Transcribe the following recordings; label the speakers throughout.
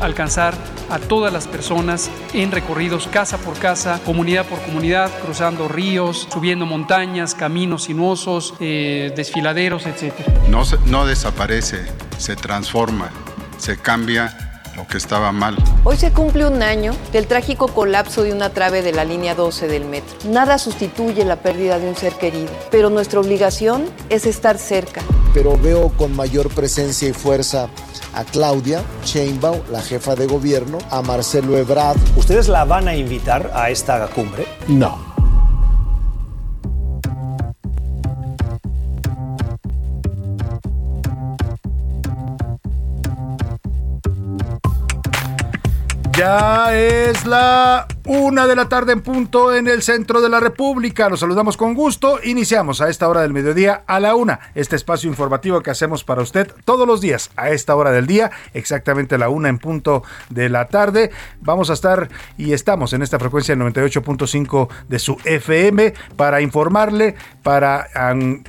Speaker 1: Alcanzar a todas las personas en recorridos casa por casa, comunidad por comunidad, cruzando ríos, subiendo montañas, caminos sinuosos, eh, desfiladeros, etc.
Speaker 2: No, no desaparece, se transforma, se cambia lo que estaba mal.
Speaker 3: Hoy se cumple un año del trágico colapso de una trave de la línea 12 del metro. Nada sustituye la pérdida de un ser querido, pero nuestra obligación es estar cerca.
Speaker 4: pero veo con mayor presencia y fuerza a Claudia Sheinbaum, la jefa de gobierno, a Marcelo Ebrard.
Speaker 5: ¿Ustedes la van a invitar a esta cumbre?
Speaker 4: No.
Speaker 6: Ya es la una de la tarde en punto en el centro de la República. Los saludamos con gusto. Iniciamos a esta hora del mediodía a la una. Este espacio informativo que hacemos para usted todos los días a esta hora del día, exactamente la una en punto de la tarde. Vamos a estar y estamos en esta frecuencia 98.5 de su FM para informarle, para an-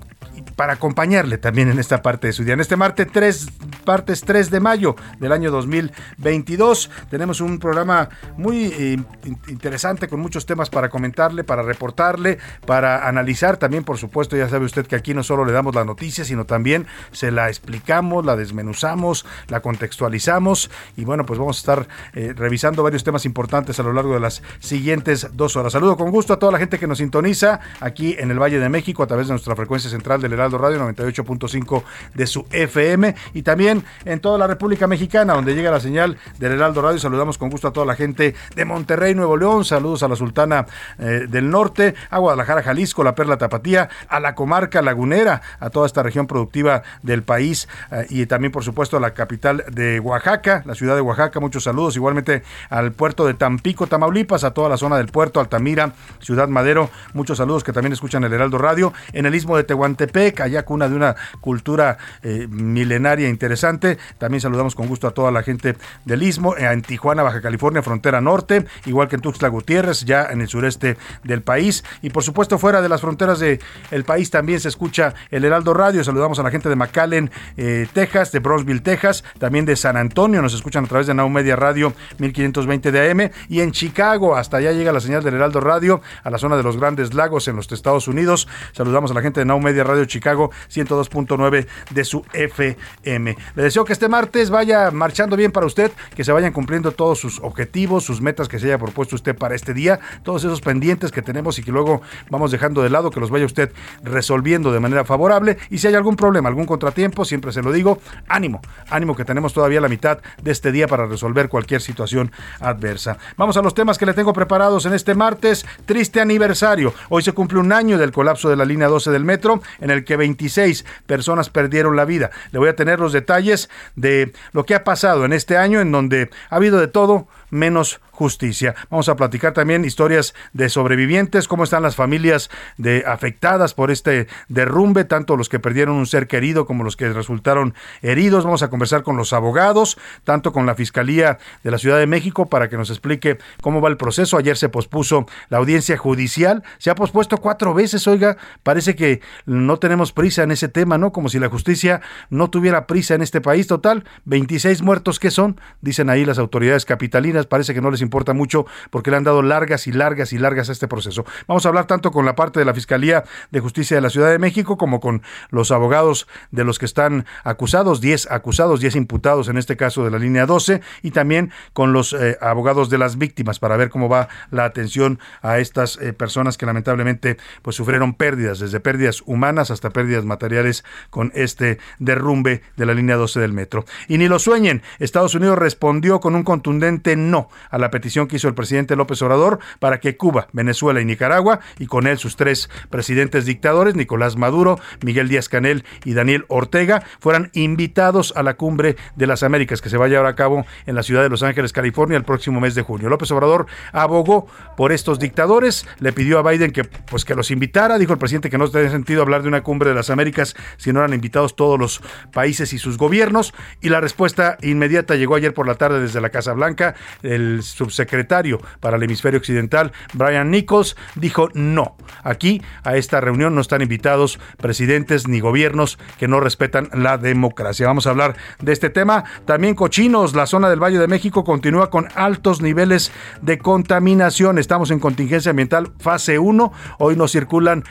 Speaker 6: para acompañarle también en esta parte de su día. En este martes 3, martes 3 de mayo del año 2022 tenemos un programa muy eh, in- interesante con muchos temas para comentarle, para reportarle, para analizar también, por supuesto, ya sabe usted que aquí no solo le damos la noticia, sino también se la explicamos, la desmenuzamos, la contextualizamos y bueno, pues vamos a estar eh, revisando varios temas importantes a lo largo de las siguientes dos horas. Saludo con gusto a toda la gente que nos sintoniza aquí en el Valle de México a través de nuestra frecuencia central del Heraldo Radio 98.5 de su FM y también en toda la República Mexicana donde llega la señal del Heraldo Radio. Saludamos con gusto a toda la gente de Monterrey, Nuevo León. Saludos a la Sultana eh, del Norte, a Guadalajara, Jalisco, la Perla Tapatía, a la comarca lagunera, a toda esta región productiva del país eh, y también por supuesto a la capital de Oaxaca, la ciudad de Oaxaca. Muchos saludos igualmente al puerto de Tampico, Tamaulipas, a toda la zona del puerto, Altamira, Ciudad Madero. Muchos saludos que también escuchan el Heraldo Radio. En el istmo de Tehuantepec, allá cuna de una cultura eh, milenaria interesante. También saludamos con gusto a toda la gente del istmo, eh, en Tijuana, Baja California, frontera norte, igual que en Tuxtla Gutiérrez, ya en el sureste del país. Y por supuesto, fuera de las fronteras del país también se escucha el Heraldo Radio. Saludamos a la gente de McAllen, eh, Texas, de Brownsville, Texas, también de San Antonio. Nos escuchan a través de Now Media Radio 1520 de AM. Y en Chicago, hasta allá llega la señal del Heraldo Radio, a la zona de los Grandes Lagos en los Estados Unidos. Saludamos a la gente de Now Media Radio Chicago 102.9 de su FM. Le deseo que este martes vaya marchando bien para usted, que se vayan cumpliendo todos sus objetivos, sus metas que se haya propuesto usted para este día, todos esos pendientes que tenemos y que luego vamos dejando de lado, que los vaya usted resolviendo de manera favorable. Y si hay algún problema, algún contratiempo, siempre se lo digo, ánimo, ánimo que tenemos todavía la mitad de este día para resolver cualquier situación adversa. Vamos a los temas que le tengo preparados en este martes, triste aniversario. Hoy se cumple un año del colapso de la línea 12 del metro, en el 26 personas perdieron la vida. Le voy a tener los detalles de lo que ha pasado en este año, en donde ha habido de todo menos justicia. Vamos a platicar también historias de sobrevivientes, cómo están las familias de afectadas por este derrumbe, tanto los que perdieron un ser querido como los que resultaron heridos. Vamos a conversar con los abogados, tanto con la Fiscalía de la Ciudad de México para que nos explique cómo va el proceso. Ayer se pospuso la audiencia judicial, se ha pospuesto cuatro veces, oiga, parece que no tenemos prisa en ese tema, ¿no? Como si la justicia no tuviera prisa en este país. Total, 26 muertos que son, dicen ahí las autoridades capitalinas, parece que no les importa mucho porque le han dado largas y largas y largas a este proceso. Vamos a hablar tanto con la parte de la Fiscalía de Justicia de la Ciudad de México como con los abogados de los que están acusados, 10 acusados, 10 imputados en este caso de la línea 12 y también con los eh, abogados de las víctimas para ver cómo va la atención a estas eh, personas que lamentablemente pues sufrieron pérdidas, desde pérdidas humanas hasta pérdidas materiales con este derrumbe de la línea 12 del metro. Y ni lo sueñen, Estados Unidos respondió con un contundente no a la petición que hizo el presidente López Obrador para que Cuba, Venezuela y Nicaragua, y con él sus tres presidentes dictadores, Nicolás Maduro, Miguel Díaz Canel y Daniel Ortega, fueran invitados a la cumbre de las Américas que se va a llevar a cabo en la ciudad de Los Ángeles, California, el próximo mes de junio. López Obrador abogó por estos dictadores, le pidió a Biden que, pues, que los invitara, dijo el presidente que no tenía sentido hablar de una cumbre de las Américas si no eran invitados todos los países y sus gobiernos, y la respuesta inmediata llegó ayer por la tarde desde la Casa Blanca, el subsecretario para el hemisferio occidental, Brian Nichols, dijo no, aquí a esta reunión no están invitados presidentes ni gobiernos que no respetan la democracia. Vamos a hablar de este tema. También cochinos, la zona del Valle de México continúa con altos niveles de contaminación. Estamos en contingencia ambiental fase 1. Hoy nos circulan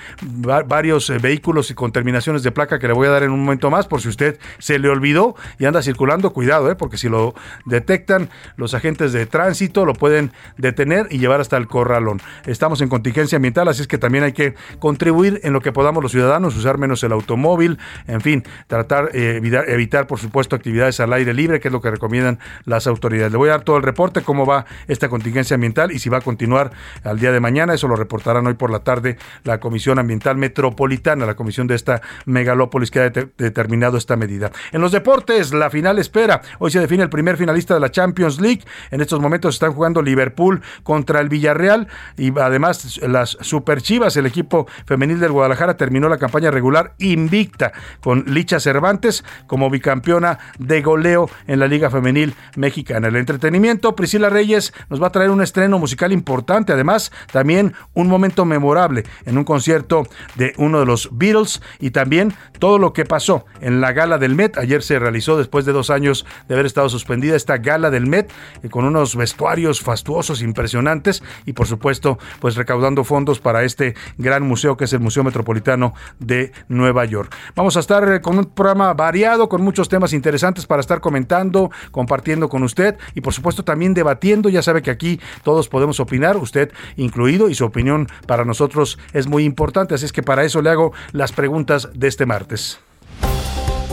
Speaker 6: varios eh, vehículos y con terminaciones de placa que le voy a dar en un momento más por si usted se le olvidó y anda circulando, cuidado, eh, porque si lo detectan los agentes de tránsito lo pueden detener y llevar hasta el corralón. Estamos en contingencia ambiental, así es que también hay que contribuir en lo que podamos los ciudadanos, usar menos el automóvil, en fin, tratar eh, evitar, por supuesto, actividades al aire libre, que es lo que recomiendan las autoridades. Le voy a dar todo el reporte, cómo va esta contingencia ambiental y si va a continuar al día de mañana. Eso lo reportarán hoy por la tarde la Comisión Ambiental Metropolitana, la comisión de esta megalópolis que ha determinado esta medida. En los deportes, la final espera. Hoy se define el primer finalista de la Champions League. Estos momentos están jugando Liverpool contra el Villarreal y además las Super Chivas, el equipo femenil del Guadalajara, terminó la campaña regular invicta con Licha Cervantes como bicampeona de goleo en la Liga Femenil Mexicana. El entretenimiento, Priscila Reyes nos va a traer un estreno musical importante, además también un momento memorable en un concierto de uno de los Beatles y también todo lo que pasó en la gala del Met. Ayer se realizó después de dos años de haber estado suspendida esta gala del Met eh, con unos vestuarios fastuosos, impresionantes y por supuesto pues recaudando fondos para este gran museo que es el Museo Metropolitano de Nueva York. Vamos a estar eh, con un programa variado, con muchos temas interesantes para estar comentando, compartiendo con usted y por supuesto también debatiendo. Ya sabe que aquí todos podemos opinar, usted incluido, y su opinión para nosotros es muy importante. Así es que para eso le hago las preguntas de este martes.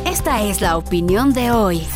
Speaker 7: Esta es la opinión de hoy.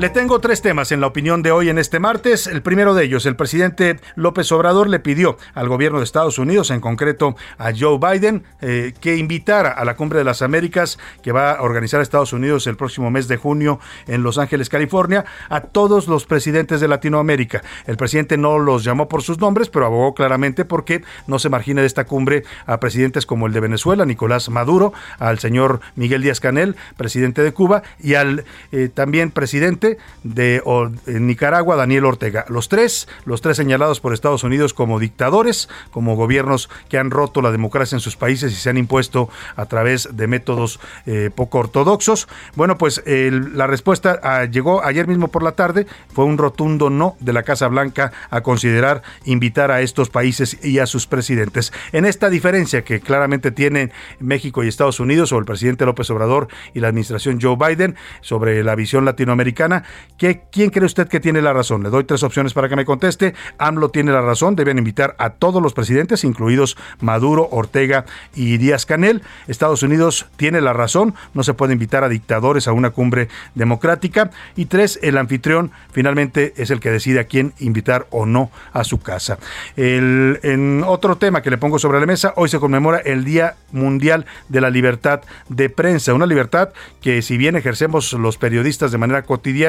Speaker 6: Le tengo tres temas en la opinión de hoy en este martes. El primero de ellos, el presidente López Obrador le pidió al gobierno de Estados Unidos, en concreto a Joe Biden, eh, que invitara a la Cumbre de las Américas que va a organizar Estados Unidos el próximo mes de junio en Los Ángeles, California, a todos los presidentes de Latinoamérica. El presidente no los llamó por sus nombres, pero abogó claramente porque no se margine de esta cumbre a presidentes como el de Venezuela, Nicolás Maduro, al señor Miguel Díaz Canel, presidente de Cuba, y al eh, también presidente de Nicaragua, Daniel Ortega. Los tres, los tres señalados por Estados Unidos como dictadores, como gobiernos que han roto la democracia en sus países y se han impuesto a través de métodos eh, poco ortodoxos. Bueno, pues la respuesta ah, llegó ayer mismo por la tarde, fue un rotundo no de la Casa Blanca a considerar invitar a estos países y a sus presidentes. En esta diferencia que claramente tienen México y Estados Unidos, o el presidente López Obrador y la administración Joe Biden, sobre la visión latinoamericana, ¿quién cree usted que tiene la razón? Le doy tres opciones para que me conteste. AMLO tiene la razón, deben invitar a todos los presidentes, incluidos Maduro, Ortega y Díaz Canel. Estados Unidos tiene la razón, no se puede invitar a dictadores a una cumbre democrática. Y tres, el anfitrión finalmente es el que decide a quién invitar o no a su casa. en otro tema que le pongo sobre la mesa, hoy se conmemora el Día Mundial de la Libertad de Prensa, una libertad que si bien ejercemos los periodistas de manera cotidiana,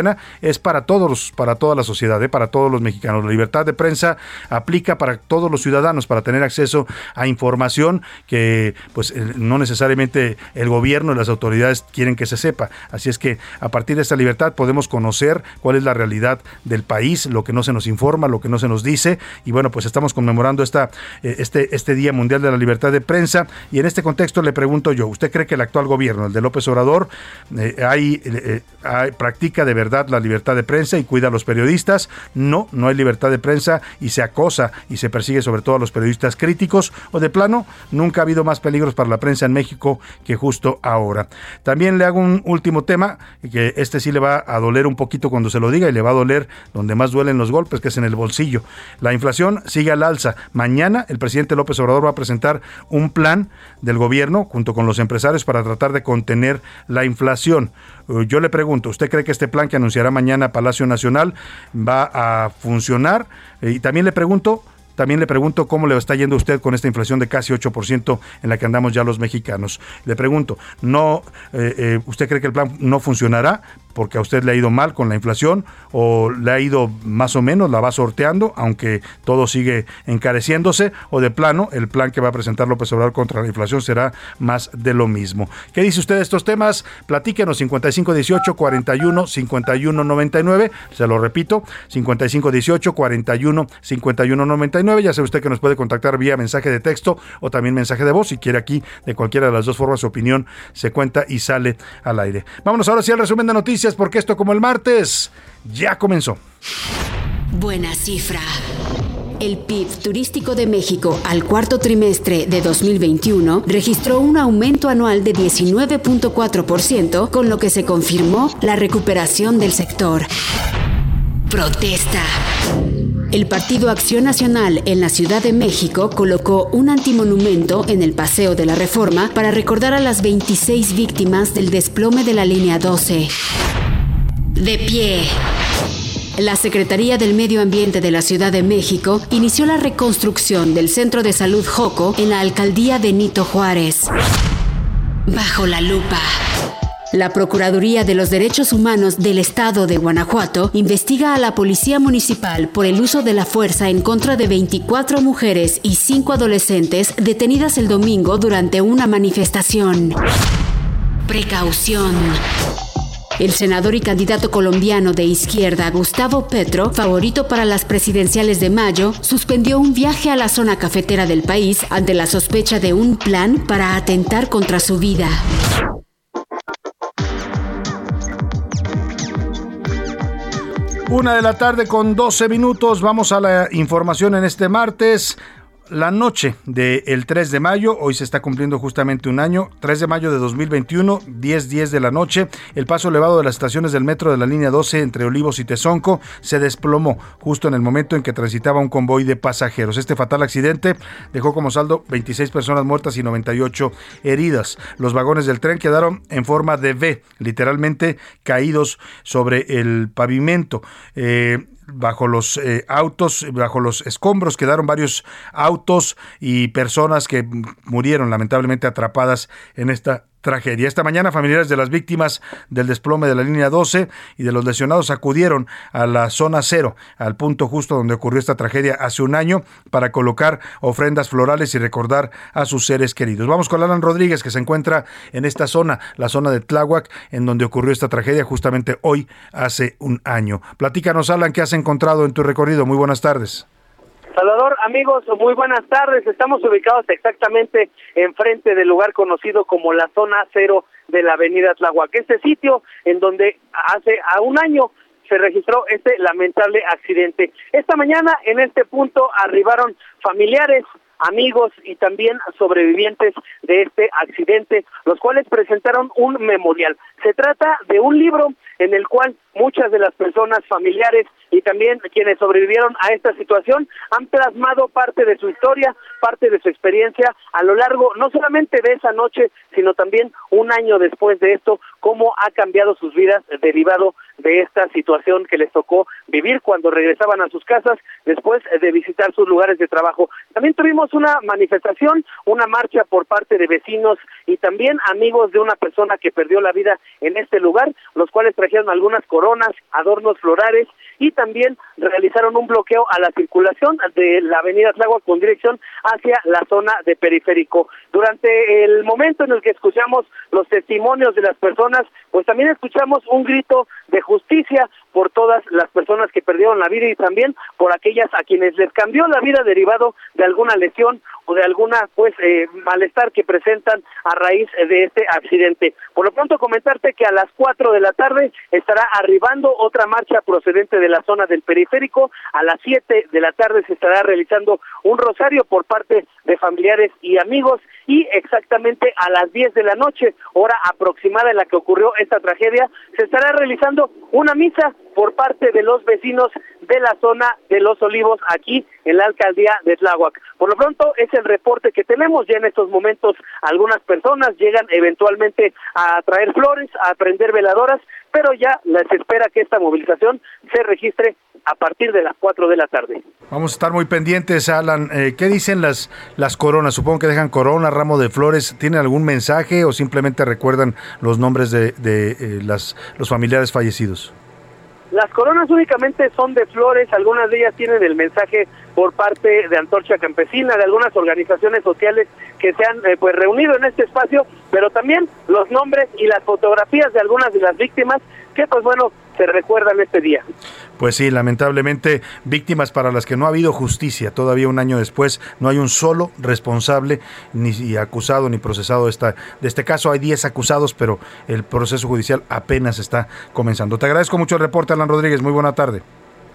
Speaker 6: es para todos, para toda la sociedad, ¿eh? para todos los mexicanos. La libertad de prensa aplica para todos los ciudadanos para tener acceso a información que pues eh, no necesariamente el gobierno y las autoridades quieren que se sepa. Así es que a partir de esta libertad podemos conocer cuál es la realidad del país, lo que no se nos informa, lo que no se nos dice y bueno, pues estamos conmemorando esta, eh, este, este Día Mundial de la Libertad de Prensa y en este contexto le pregunto yo, ¿usted cree que el actual gobierno, el de López Obrador, hay, hay, practica de verdad la libertad de prensa y cuida a los periodistas? No, no hay libertad de prensa y se acosa y se persigue sobre todo a los periodistas críticos o de plano, nunca ha habido más peligros para la prensa en México que justo ahora. También le hago un último tema, que este sí le va a doler un poquito cuando se lo diga y le va a doler donde más duelen los golpes, que es en el bolsillo. La inflación sigue al alza. Mañana el presidente López Obrador va a presentar un plan del gobierno junto con los empresarios para tratar de contener la inflación. Yo le pregunto, ¿usted cree que este plan que anunciará mañana Palacio Nacional va a funcionar? Y también le pregunto, también le pregunto cómo le está yendo a usted con esta inflación de casi 8% en la que andamos ya los mexicanos. Le pregunto, ¿no, eh, eh, ¿usted cree que el plan no funcionará? Porque a usted le ha ido mal con la inflación o le ha ido más o menos, la va sorteando, aunque todo sigue encareciéndose, o de plano, el plan que va a presentar López Obrador contra la inflación será más de lo mismo. ¿Qué dice usted de estos temas? Platíquenos 5518 41 51 99, se lo repito, 5518 41 51 99, ya sabe usted que nos puede contactar vía mensaje de texto o también mensaje de voz, si quiere aquí, de cualquiera de las dos formas, su opinión se cuenta y sale al aire. Vámonos ahora sí al resumen de noticias porque esto como el martes ya comenzó.
Speaker 7: Buena cifra. El PIB turístico de México al cuarto trimestre de 2021 registró un aumento anual de 19.4%, con lo que se confirmó la recuperación del sector. Protesta. El Partido Acción Nacional en la Ciudad de México colocó un antimonumento en el Paseo de la Reforma para recordar a las 26 víctimas del desplome de la línea 12. De pie. La Secretaría del Medio Ambiente de la Ciudad de México inició la reconstrucción del Centro de Salud Joco en la alcaldía Benito Juárez. Bajo la lupa. La Procuraduría de los Derechos Humanos del Estado de Guanajuato investiga a la Policía Municipal por el uso de la fuerza en contra de 24 mujeres y 5 adolescentes detenidas el domingo durante una manifestación. Precaución. El senador y candidato colombiano de izquierda, Gustavo Petro, favorito para las presidenciales de mayo, suspendió un viaje a la zona cafetera del país ante la sospecha de un plan para atentar contra su vida.
Speaker 6: Una de la tarde con 12 minutos. Vamos a la información en este martes la noche del 3 de mayo, hoy se está cumpliendo justamente un año, 3 de mayo de 2021, 10, 10 de la noche, el paso elevado de las estaciones del metro de la línea 12 entre Olivos y Tezonco se desplomó justo en el momento en que transitaba un convoy de pasajeros. Este fatal accidente dejó como saldo 26 personas muertas y 98 heridas. Los vagones del tren quedaron en forma de V, literalmente caídos sobre el pavimento. Eh, bajo los eh, autos, bajo los escombros quedaron varios autos y personas que murieron lamentablemente atrapadas en esta tragedia. Esta mañana familiares de las víctimas del desplome de la línea 12 y de los lesionados acudieron a la zona cero, al punto justo donde ocurrió esta tragedia hace un año, para colocar ofrendas florales y recordar a sus seres queridos. Vamos con Alan Rodríguez, que se encuentra en esta zona, la zona de Tláhuac, en donde ocurrió esta tragedia justamente hoy, hace un año. Platícanos, Alan, ¿qué has encontrado en tu recorrido? Muy buenas tardes.
Speaker 8: Salvador, amigos, muy buenas tardes. Estamos ubicados exactamente enfrente del lugar conocido como la zona cero de la avenida Tlahuac. Este sitio en donde hace a un año se registró este lamentable accidente. Esta mañana en este punto arribaron familiares, amigos y también sobrevivientes de este accidente, los cuales presentaron un memorial. Se trata de un libro en el cual muchas de las personas familiares y también quienes sobrevivieron a esta situación han plasmado parte de su historia, parte de su experiencia a lo largo no solamente de esa noche, sino también un año después de esto, cómo ha cambiado sus vidas derivado de esta situación que les tocó vivir cuando regresaban a sus casas después de visitar sus lugares de trabajo. También tuvimos una manifestación, una marcha por parte de vecinos y también amigos de una persona que perdió la vida en este lugar, los cuales trajeron algunas cosas coronas, adornos florales y también realizaron un bloqueo a la circulación de la avenida Tláhuac con dirección hacia la zona de periférico. Durante el momento en el que escuchamos los testimonios de las personas, pues también escuchamos un grito de justicia por todas las personas que perdieron la vida y también por aquellas a quienes les cambió la vida derivado de alguna lesión de alguna pues eh, malestar que presentan a raíz de este accidente. Por lo pronto comentarte que a las cuatro de la tarde estará arribando otra marcha procedente de la zona del periférico. A las siete de la tarde se estará realizando un rosario por parte de familiares y amigos y exactamente a las diez de la noche, hora aproximada en la que ocurrió esta tragedia, se estará realizando una misa por parte de los vecinos de la zona de Los Olivos aquí en la alcaldía de Tláhuac. Por lo pronto es el reporte que tenemos ya en estos momentos algunas personas llegan eventualmente a traer flores, a prender veladoras, pero ya les espera que esta movilización se registre a partir de las 4 de la tarde.
Speaker 6: Vamos a estar muy pendientes, Alan. Eh, ¿Qué dicen las, las coronas? Supongo que dejan corona, ramo de flores. ¿Tienen algún mensaje o simplemente recuerdan los nombres de, de eh, las, los familiares fallecidos?
Speaker 8: Las coronas únicamente son de flores, algunas de ellas tienen el mensaje por parte de Antorcha Campesina, de algunas organizaciones sociales que se han eh, pues reunido en este espacio, pero también los nombres y las fotografías de algunas de las víctimas que pues bueno, se recuerdan este día.
Speaker 6: Pues sí, lamentablemente víctimas para las que no ha habido justicia. Todavía un año después no hay un solo responsable ni acusado ni procesado de, esta, de este caso. Hay 10 acusados, pero el proceso judicial apenas está comenzando. Te agradezco mucho el reporte, Alan Rodríguez. Muy buena tarde.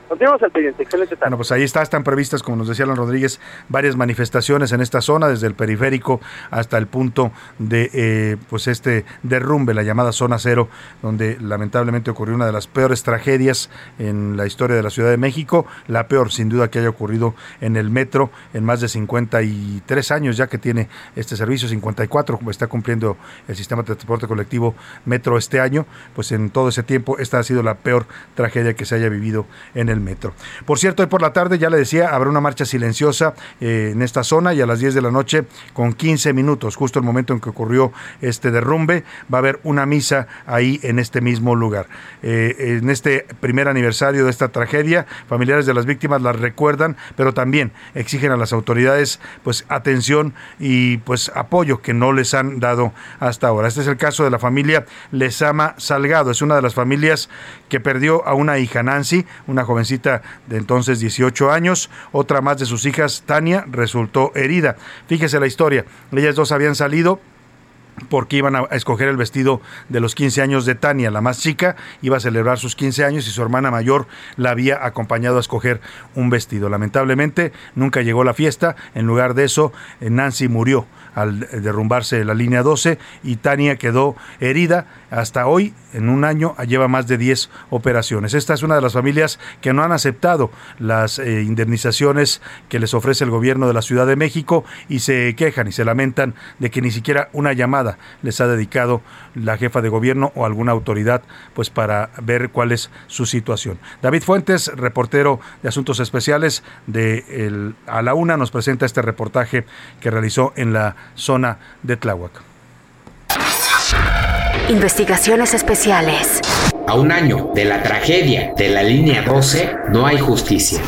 Speaker 8: Continuamos al pendiente. Excelente tarde.
Speaker 6: Bueno, pues ahí está, están previstas, como nos decía Alan Rodríguez, varias manifestaciones en esta zona, desde el periférico hasta el punto de eh, pues este derrumbe, la llamada zona cero, donde lamentablemente ocurrió una de las peores tragedias en la historia de la Ciudad de México, la peor sin duda que haya ocurrido en el metro en más de 53 años ya que tiene este servicio, 54 como está cumpliendo el sistema de transporte colectivo Metro este año, pues en todo ese tiempo esta ha sido la peor tragedia que se haya vivido en el metro. Por cierto, hoy por la tarde, ya le decía, habrá una marcha silenciosa eh, en esta zona y a las 10 de la noche, con 15 minutos, justo el momento en que ocurrió este derrumbe, va a haber una misa ahí en este mismo lugar. Eh, en este primer aniversario de esta tragedia, familiares de las víctimas las recuerdan, pero también exigen a las autoridades pues atención y pues apoyo que no les han dado hasta ahora. Este es el caso de la familia Lesama Salgado, es una de las familias que perdió a una hija Nancy, una joven de entonces 18 años. Otra más de sus hijas, Tania, resultó herida. Fíjese la historia. Ellas dos habían salido porque iban a escoger el vestido de los 15 años de Tania, la más chica, iba a celebrar sus 15 años y su hermana mayor la había acompañado a escoger un vestido. Lamentablemente nunca llegó la fiesta, en lugar de eso Nancy murió al derrumbarse la línea 12 y Tania quedó herida. Hasta hoy, en un año, lleva más de 10 operaciones. Esta es una de las familias que no han aceptado las eh, indemnizaciones que les ofrece el gobierno de la Ciudad de México y se quejan y se lamentan de que ni siquiera una llamada les ha dedicado la jefa de gobierno o alguna autoridad pues para ver cuál es su situación. David Fuentes, reportero de Asuntos Especiales de el, A la Una, nos presenta este reportaje que realizó en la zona de Tláhuac.
Speaker 7: Investigaciones especiales.
Speaker 9: A un año de la tragedia de la línea 12, no hay justicia.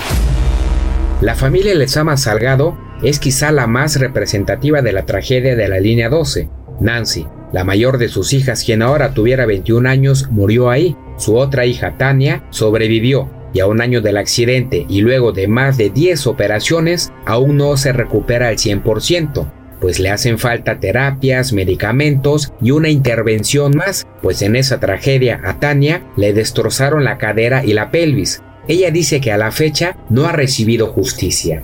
Speaker 9: La familia Lezama Salgado es quizá la más representativa de la tragedia de la línea 12. Nancy, la mayor de sus hijas, quien ahora tuviera 21 años, murió ahí. Su otra hija, Tania, sobrevivió y a un año del accidente y luego de más de 10 operaciones, aún no se recupera al 100% pues le hacen falta terapias, medicamentos y una intervención más, pues en esa tragedia a Tania le destrozaron la cadera y la pelvis. Ella dice que a la fecha no ha recibido justicia.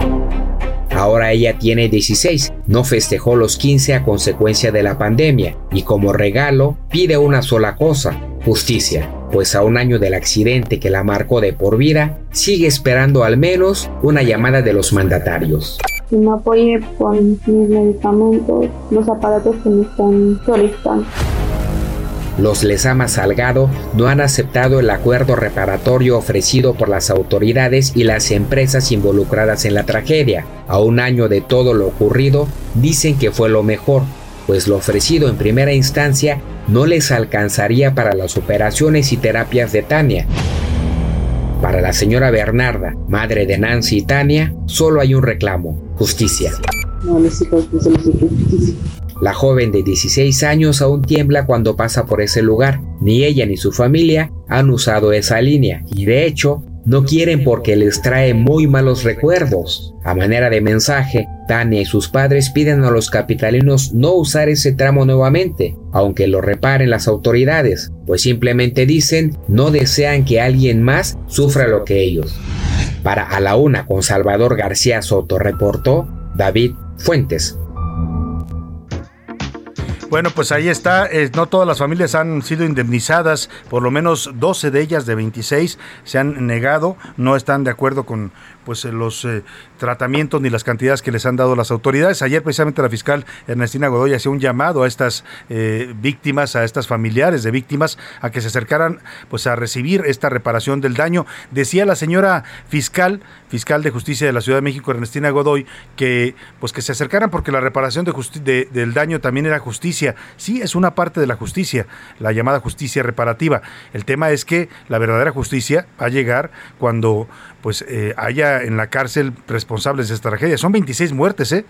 Speaker 9: Ahora ella tiene 16, no festejó los 15 a consecuencia de la pandemia y como regalo pide una sola cosa, justicia, pues a un año del accidente que la marcó de por vida, sigue esperando al menos una llamada de los mandatarios
Speaker 10: y me apoye con mis medicamentos, los aparatos que me están solicitando.
Speaker 9: Los Lesama Salgado no han aceptado el acuerdo reparatorio ofrecido por las autoridades y las empresas involucradas en la tragedia. A un año de todo lo ocurrido, dicen que fue lo mejor, pues lo ofrecido en primera instancia no les alcanzaría para las operaciones y terapias de Tania. Para la señora Bernarda, madre de Nancy y Tania, solo hay un reclamo, justicia. La joven de 16 años aún tiembla cuando pasa por ese lugar. Ni ella ni su familia han usado esa línea y de hecho no quieren porque les trae muy malos recuerdos. A manera de mensaje, Tania y sus padres piden a los capitalinos no usar ese tramo nuevamente, aunque lo reparen las autoridades, pues simplemente dicen no desean que alguien más sufra lo que ellos. Para A la Una con Salvador García Soto reportó David Fuentes.
Speaker 6: Bueno, pues ahí está. Eh, no todas las familias han sido indemnizadas, por lo menos 12 de ellas de 26 se han negado, no están de acuerdo con pues eh, los eh, tratamientos ni las cantidades que les han dado las autoridades. Ayer precisamente la fiscal Ernestina Godoy hacía un llamado a estas eh, víctimas, a estas familiares de víctimas, a que se acercaran pues a recibir esta reparación del daño. Decía la señora fiscal, fiscal de justicia de la Ciudad de México, Ernestina Godoy, que pues que se acercaran porque la reparación de del daño también era justicia. Sí, es una parte de la justicia, la llamada justicia reparativa. El tema es que la verdadera justicia va a llegar cuando pues eh, haya en la cárcel responsables de esta tragedia. Son 26 muertes, ¿eh?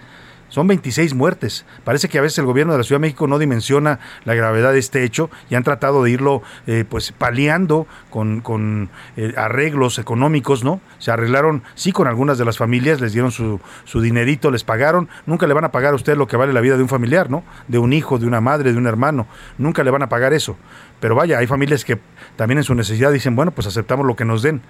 Speaker 6: Son 26 muertes. Parece que a veces el gobierno de la Ciudad de México no dimensiona la gravedad de este hecho y han tratado de irlo eh, pues paliando con, con eh, arreglos económicos, ¿no? Se arreglaron, sí, con algunas de las familias, les dieron su, su dinerito, les pagaron. Nunca le van a pagar a usted lo que vale la vida de un familiar, ¿no? De un hijo, de una madre, de un hermano. Nunca le van a pagar eso. Pero vaya, hay familias que también en su necesidad dicen, bueno, pues aceptamos lo que nos den.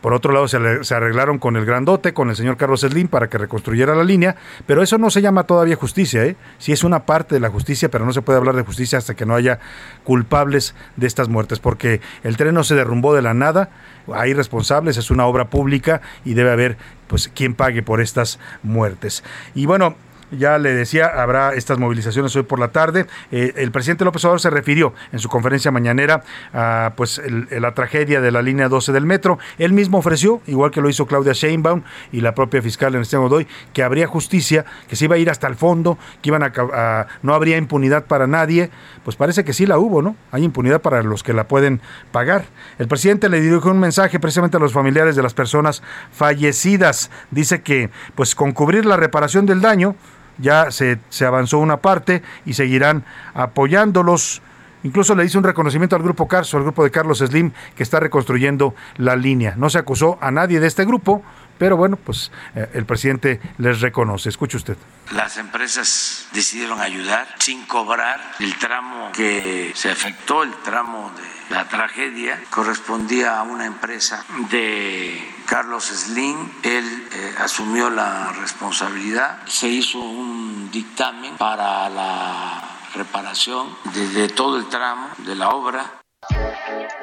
Speaker 6: Por otro lado, se, arreglaron con el grandote, con el señor Carlos Slim, para que reconstruyera la línea, pero eso no se llama todavía justicia, ¿eh? Sí es una parte de la justicia, pero no se puede hablar de justicia hasta que no haya culpables de estas muertes, porque el tren no se derrumbó de la nada, hay responsables, es una obra pública y debe haber pues quien pague por estas muertes. Y bueno, ya le decía, habrá estas movilizaciones hoy por la tarde. Eh, el presidente López Obrador se refirió en su conferencia mañanera a pues, la tragedia de la línea 12 del metro. Él mismo ofreció, igual que lo hizo Claudia Sheinbaum y la propia fiscal en este Godoy, que habría justicia, que se iba a ir hasta el fondo, que iban a, no habría impunidad para nadie. Pues parece que sí la hubo, ¿no? Hay impunidad para los que la pueden pagar. El presidente le dirigió un mensaje precisamente a los familiares de las personas fallecidas. Dice que, pues, con cubrir la reparación del daño, ya se, avanzó una parte y seguirán apoyándolos. Incluso le hizo un reconocimiento al grupo Carso, al grupo de Carlos Slim, que está reconstruyendo la línea. No se acusó a nadie de este grupo, pero bueno, pues eh, el presidente les reconoce. Escuche usted.
Speaker 11: Las empresas decidieron ayudar sin cobrar el tramo que se afectó, el tramo de la tragedia, correspondía a una empresa de Carlos Slim. Él eh, asumió la responsabilidad. Se hizo un dictamen para la reparación de todo el tramo de la obra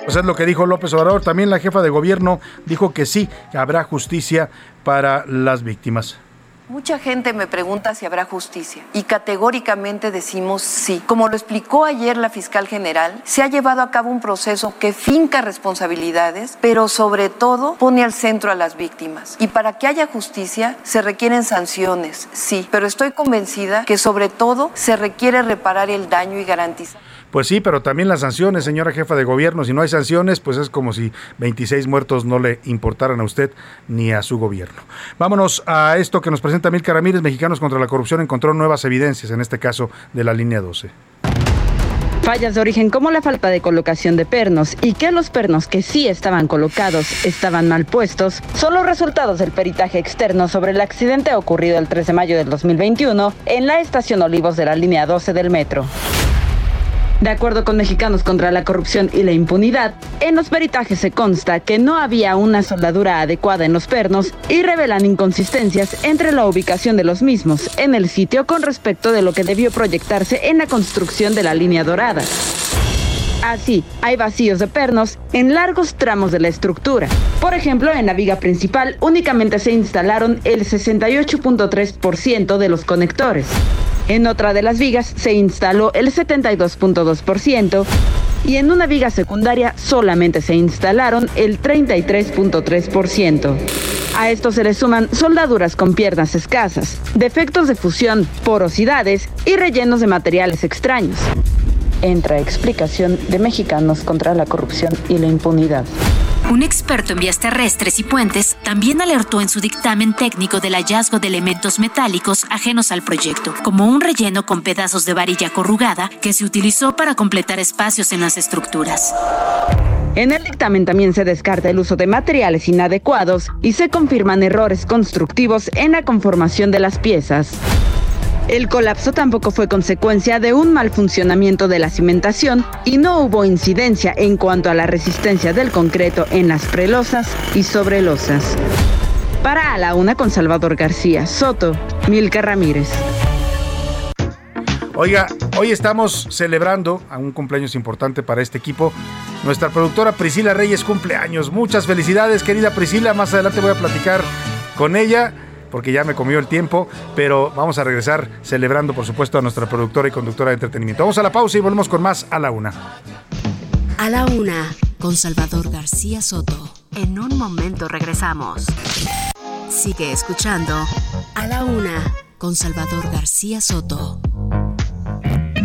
Speaker 6: pues es lo que dijo López Obrador. También la jefa de gobierno dijo que sí, habrá justicia para las víctimas.
Speaker 3: Mucha gente me pregunta si habrá justicia y categóricamente decimos sí. Como lo explicó ayer la fiscal general, se ha llevado a cabo un proceso que finca responsabilidades, pero sobre todo pone al centro a las víctimas. Y para que haya justicia se requieren sanciones, sí, pero estoy convencida que sobre todo se requiere reparar el daño y garantizar.
Speaker 6: Pues sí, pero también las sanciones, señora jefa de gobierno. Si no hay sanciones, pues es como si 26 muertos no le importaran a usted ni a su gobierno. Vámonos a esto que nos presenta Milka Ramírez. Mexicanos contra la corrupción encontró nuevas evidencias, en este caso de la línea 12.
Speaker 12: Fallas de origen como la falta de colocación de pernos y que los pernos que sí estaban colocados estaban mal puestos son los resultados del peritaje externo sobre el accidente ocurrido el 3 de mayo del 2021 en la estación Olivos de la línea 12 del metro. De acuerdo con Mexicanos contra la Corrupción y la Impunidad, en los peritajes se consta que no había una soldadura adecuada en los pernos y revelan inconsistencias entre la ubicación de los mismos en el sitio con respecto de lo que debió proyectarse en la construcción de la línea dorada. Así, hay vacíos de pernos en largos tramos de la estructura. Por ejemplo, en la viga principal únicamente se instalaron el 68.3% de los conectores. En otra de las vigas se instaló el 72.2% y en una viga secundaria solamente se instalaron el 33.3%. A esto se le suman soldaduras con piernas escasas, defectos de fusión, porosidades y rellenos de materiales extraños. Entra explicación de Mexicanos contra la corrupción y la impunidad.
Speaker 7: Un experto en vías terrestres y puentes también alertó en su dictamen técnico del hallazgo de elementos metálicos ajenos al proyecto, como un relleno con pedazos de varilla corrugada que se utilizó para completar espacios en las estructuras.
Speaker 12: En el dictamen también se descarta el uso de materiales inadecuados y se confirman errores constructivos en la conformación de las piezas. El colapso tampoco fue consecuencia de un mal funcionamiento de la cimentación y no hubo incidencia en cuanto a la resistencia del concreto en las prelosas y sobrelosas. Para a la una con Salvador García Soto, Milka Ramírez.
Speaker 6: Oiga, hoy estamos celebrando a un cumpleaños importante para este equipo. Nuestra productora Priscila Reyes cumpleaños. Muchas felicidades, querida Priscila. Más adelante voy a platicar con ella porque ya me comió el tiempo, pero vamos a regresar celebrando, por supuesto, a nuestra productora y conductora de entretenimiento. Vamos a la pausa y volvemos con más a la una.
Speaker 7: A la una, con Salvador García Soto. En un momento regresamos. Sigue escuchando A la una, con Salvador García Soto.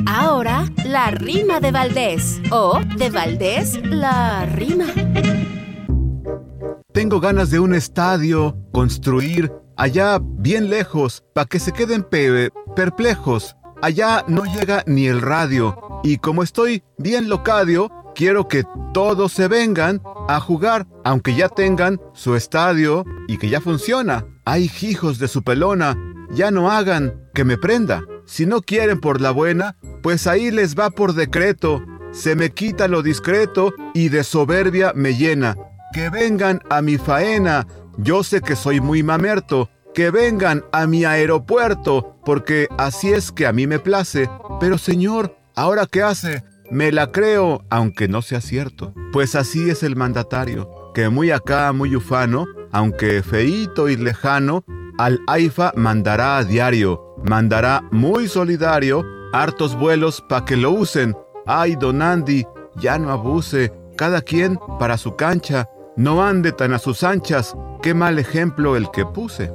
Speaker 7: Ahora, la rima de Valdés. O de Valdés, la rima.
Speaker 13: Tengo ganas de un estadio, construir allá bien lejos, para que se queden perplejos. Allá no llega ni el radio, y como estoy bien locadio, quiero que todos se vengan a jugar, aunque ya tengan su estadio y que ya funciona. Hay hijos de su pelona, ya no hagan que me prenda. Si no quieren por la buena, pues ahí les va por decreto. Se me quita lo discreto y de soberbia me llena. Que vengan a mi faena, yo sé que soy muy mamerto, que vengan a mi aeropuerto, porque así es que a mí me place. Pero señor, ¿ahora qué hace? Me la creo, aunque no sea cierto. Pues así es el mandatario, que muy acá, muy ufano, aunque feíto y lejano, al AIFA mandará a diario, mandará muy solidario, hartos vuelos pa' que lo usen. Ay, don Andy, ya no abuse, cada quien para su cancha, no ande tan a sus anchas, qué mal ejemplo el que puse.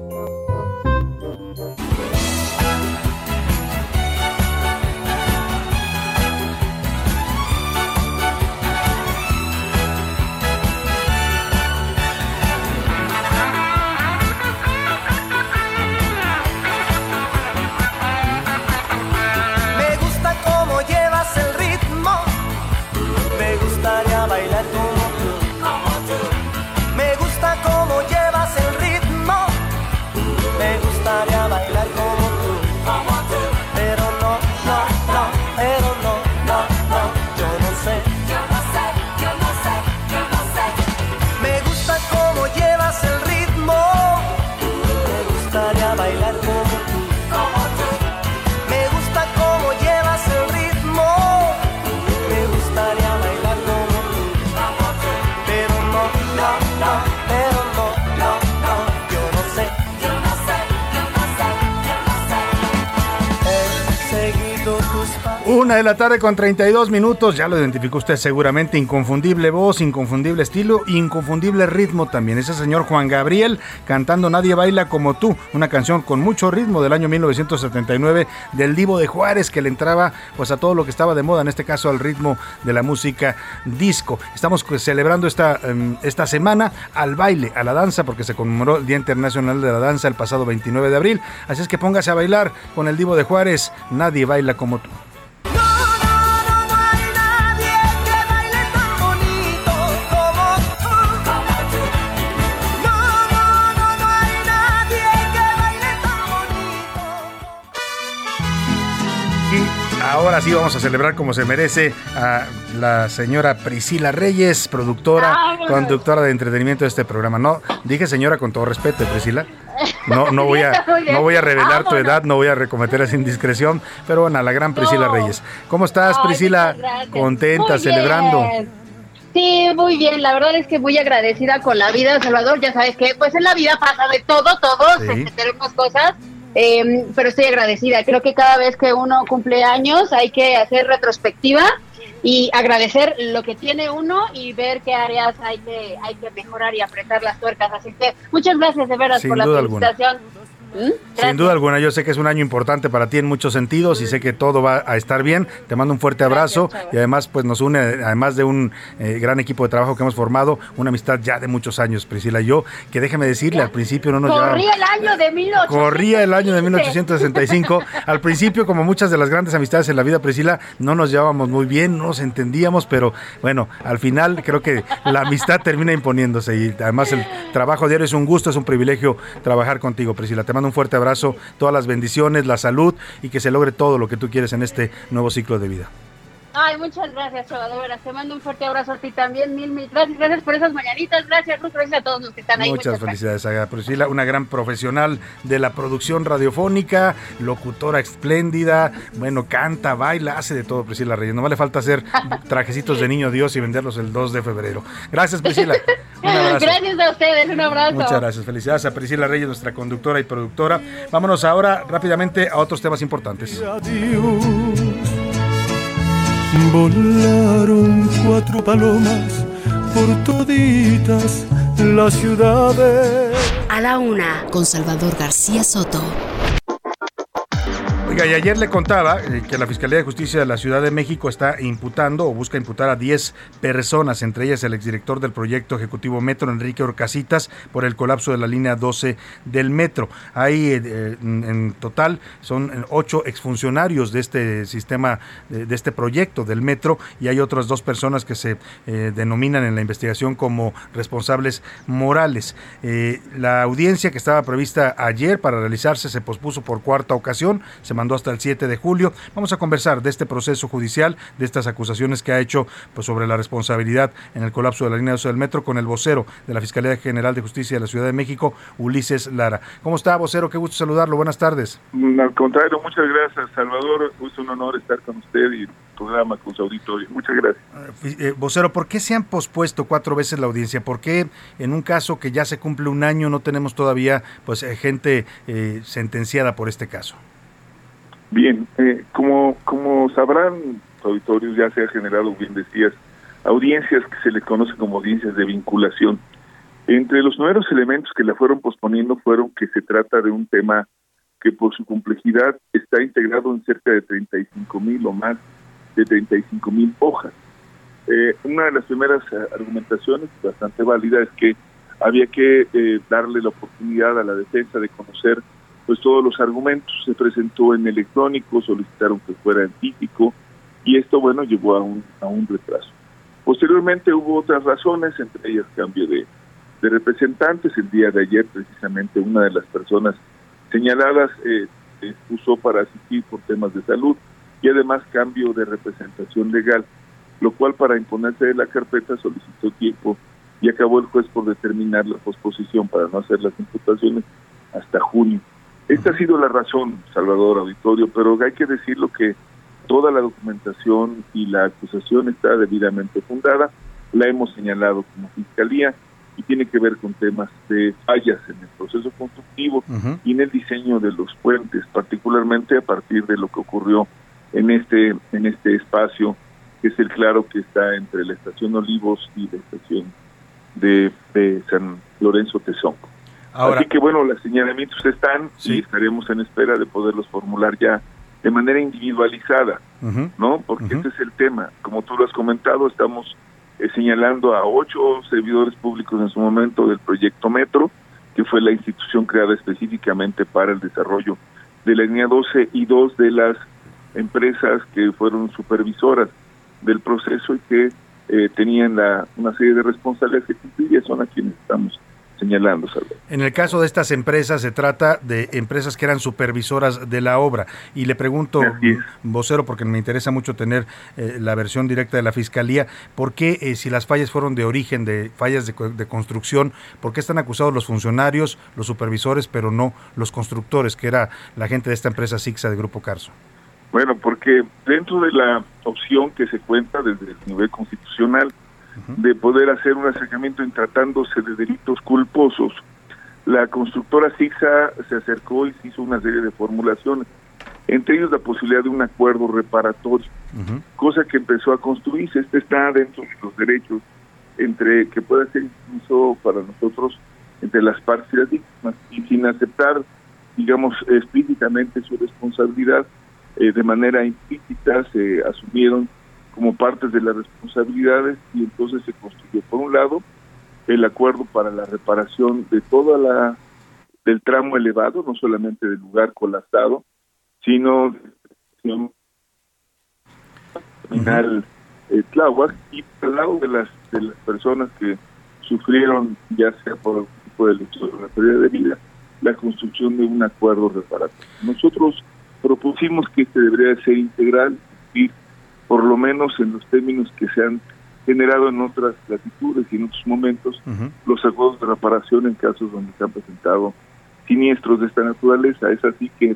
Speaker 6: Una de la tarde con 32 minutos, ya lo identificó usted seguramente, inconfundible voz, inconfundible estilo, inconfundible ritmo también. Ese señor Juan Gabriel cantando Nadie baila como tú, una canción con mucho ritmo del año 1979 del Divo de Juárez que le entraba pues a todo lo que estaba de moda, en este caso al ritmo de la música disco. Estamos pues, celebrando esta, em, esta semana al baile, a la danza, porque se conmemoró el Día Internacional de la Danza el pasado 29 de abril. Así es que póngase a bailar con el Divo de Juárez, Nadie baila como tú. Ahora sí vamos a celebrar como se merece a la señora Priscila Reyes, productora, ah, conductora de entretenimiento de este programa. No, dije señora con todo respeto, Priscila. No, no voy a, no voy a revelar tu edad, no voy a recometer esa indiscreción, pero bueno, a la gran Priscila Reyes. ¿Cómo estás, Priscila? Contenta, celebrando.
Speaker 14: Sí, muy bien. La verdad es que muy agradecida con la vida, Salvador. Ya sabes que, pues en la vida pasa de todo, todos este, tenemos cosas eh, pero estoy agradecida. Creo que cada vez que uno cumple años hay que hacer retrospectiva y agradecer lo que tiene uno y ver qué áreas hay que hay que mejorar y apretar las tuercas. Así que muchas gracias de veras por la felicitación.
Speaker 6: Sin duda alguna, yo sé que es un año importante para ti en muchos sentidos y sé que todo va a estar bien. Te mando un fuerte abrazo y además pues nos une, además de un eh, gran equipo de trabajo que hemos formado, una amistad ya de muchos años, Priscila y yo, que déjeme decirle, al principio no nos
Speaker 14: Corría el año de 1865.
Speaker 6: Corría el año de 1865. al principio, como muchas de las grandes amistades en la vida, Priscila, no nos llevábamos muy bien, no nos entendíamos, pero bueno, al final creo que la amistad termina imponiéndose y además el trabajo diario es un gusto, es un privilegio trabajar contigo, Priscila. Te mando un fuerte abrazo, todas las bendiciones, la salud y que se logre todo lo que tú quieres en este nuevo ciclo de vida.
Speaker 14: Ay, muchas gracias, Chava, Te mando un fuerte abrazo a ti también. Mil, mil gracias. Gracias por esas mañanitas. Gracias, Ruth. Gracias a todos los que están ahí.
Speaker 6: Muchas, felicidades a Priscila, una gran profesional de la producción radiofónica, locutora espléndida. Bueno, canta, baila, hace de todo, Priscila Reyes. No vale falta hacer trajecitos de niño Dios y venderlos el 2 de febrero. Gracias, Priscila.
Speaker 14: Un abrazo. Gracias a ustedes. Un abrazo.
Speaker 6: Muchas gracias. Felicidades a Priscila Reyes, nuestra conductora y productora. Vámonos ahora rápidamente a otros temas importantes.
Speaker 15: Volaron cuatro palomas por toditas las ciudades.
Speaker 7: A la una, con Salvador García Soto
Speaker 6: y ayer le contaba eh, que la Fiscalía de Justicia de la Ciudad de México está imputando o busca imputar a 10 personas, entre ellas el exdirector del proyecto ejecutivo Metro, Enrique Orcasitas, por el colapso de la línea 12 del Metro. Hay eh, eh, en total son ocho exfuncionarios de este sistema, de, este proyecto del Metro, y hay otras dos personas que se denominan en la investigación como responsables morales. la audiencia que estaba prevista ayer para realizarse se pospuso por cuarta ocasión, se mandó hasta el 7 de julio. Vamos a conversar de este proceso judicial, de estas acusaciones que ha hecho pues, sobre la responsabilidad en el colapso de la línea 12 del metro con el vocero de la Fiscalía General de Justicia de la Ciudad de México, Ulises Lara. ¿Cómo está, vocero? Qué gusto saludarlo. Buenas tardes.
Speaker 16: Mm, al contrario, muchas gracias, Salvador. Es un honor estar con usted y programa con su auditorio. Muchas gracias.
Speaker 6: Eh, eh, vocero, ¿por qué se han pospuesto cuatro veces la audiencia? ¿Por qué en un caso que ya se cumple un año no tenemos todavía pues eh, gente sentenciada por este caso?
Speaker 16: Bien, eh, como, como sabrán auditorios, ya se ha generado, bien decías, audiencias que se le conoce como audiencias de vinculación. Entre los nuevos elementos que la fueron posponiendo fueron que se trata de un tema que por su complejidad está integrado en cerca de 35 mil o más de 35 mil hojas. Eh, una de las primeras eh, argumentaciones, bastante válida, es que había que darle la oportunidad a la defensa de conocer pues todos los argumentos se presentó en electrónico, solicitaron que fuera en físico y esto, bueno, llevó a un, a un retraso. Posteriormente hubo otras razones, entre ellas cambio de, de representantes. El día de ayer, precisamente, una de las personas señaladas eh, se expuso para asistir por temas de salud y además cambio de representación legal, lo cual para imponerse de la carpeta solicitó tiempo y acabó el juez por determinar la posposición para no hacer las imputaciones hasta junio. Esta ha sido la razón, Salvador Auditorio, pero hay que decirlo que toda la documentación y la acusación está debidamente fundada, la hemos señalado como fiscalía y tiene que ver con temas de fallas en el proceso constructivo y en el diseño de los puentes, particularmente a partir de lo que ocurrió en este en este espacio que es el claro que está entre la estación Olivos y la estación de, de San Lorenzo Tezonco. Así que bueno, los señalamientos están y estaremos en espera de poderlos formular ya de manera individualizada, ¿no? Porque ese es el tema. Como tú lo has comentado, estamos eh, señalando a ocho servidores públicos en su momento del proyecto Metro, que fue la institución creada específicamente para el desarrollo de la línea 12 y dos de las empresas que fueron supervisoras del proceso y que eh, tenían la, una serie de responsabilidades que cumplir y son a quienes estamos señalando,
Speaker 6: En el caso de estas empresas se trata de empresas que eran supervisoras de la obra. Y le pregunto, vocero, porque me interesa mucho tener eh, la versión directa de la Fiscalía, ¿por qué eh, si las fallas fueron de origen, de fallas de, construcción, por qué están acusados los funcionarios, los supervisores, pero no los constructores, que era la gente de esta empresa SIXA de Grupo Carso?
Speaker 16: Bueno, porque dentro de la opción que se cuenta desde el nivel constitucional, de poder hacer un acercamiento en tratándose de delitos culposos. La constructora SIGSA se acercó y se hizo una serie de formulaciones, entre ellos la posibilidad de un acuerdo reparatorio. cosa que empezó a construirse. Este está dentro de los derechos entre que puede ser incluso para nosotros entre las partes y las víctimas y sin aceptar, digamos, explícitamente su responsabilidad, eh, de manera implícita se asumieron como partes de las responsabilidades y entonces se construyó por un lado el acuerdo para la reparación de toda la del tramo elevado, no solamente del lugar colapsado, sino final eh, Tláhuac y al lado de las de las personas que sufrieron ya sea por algún tipo de lucha o la pérdida de vida la construcción de un acuerdo reparatorio. Nosotros propusimos que este debería ser integral y por lo menos en los términos que se han generado en otras latitudes y en otros momentos los acuerdos de reparación en casos donde se han presentado siniestros de esta naturaleza. Es así que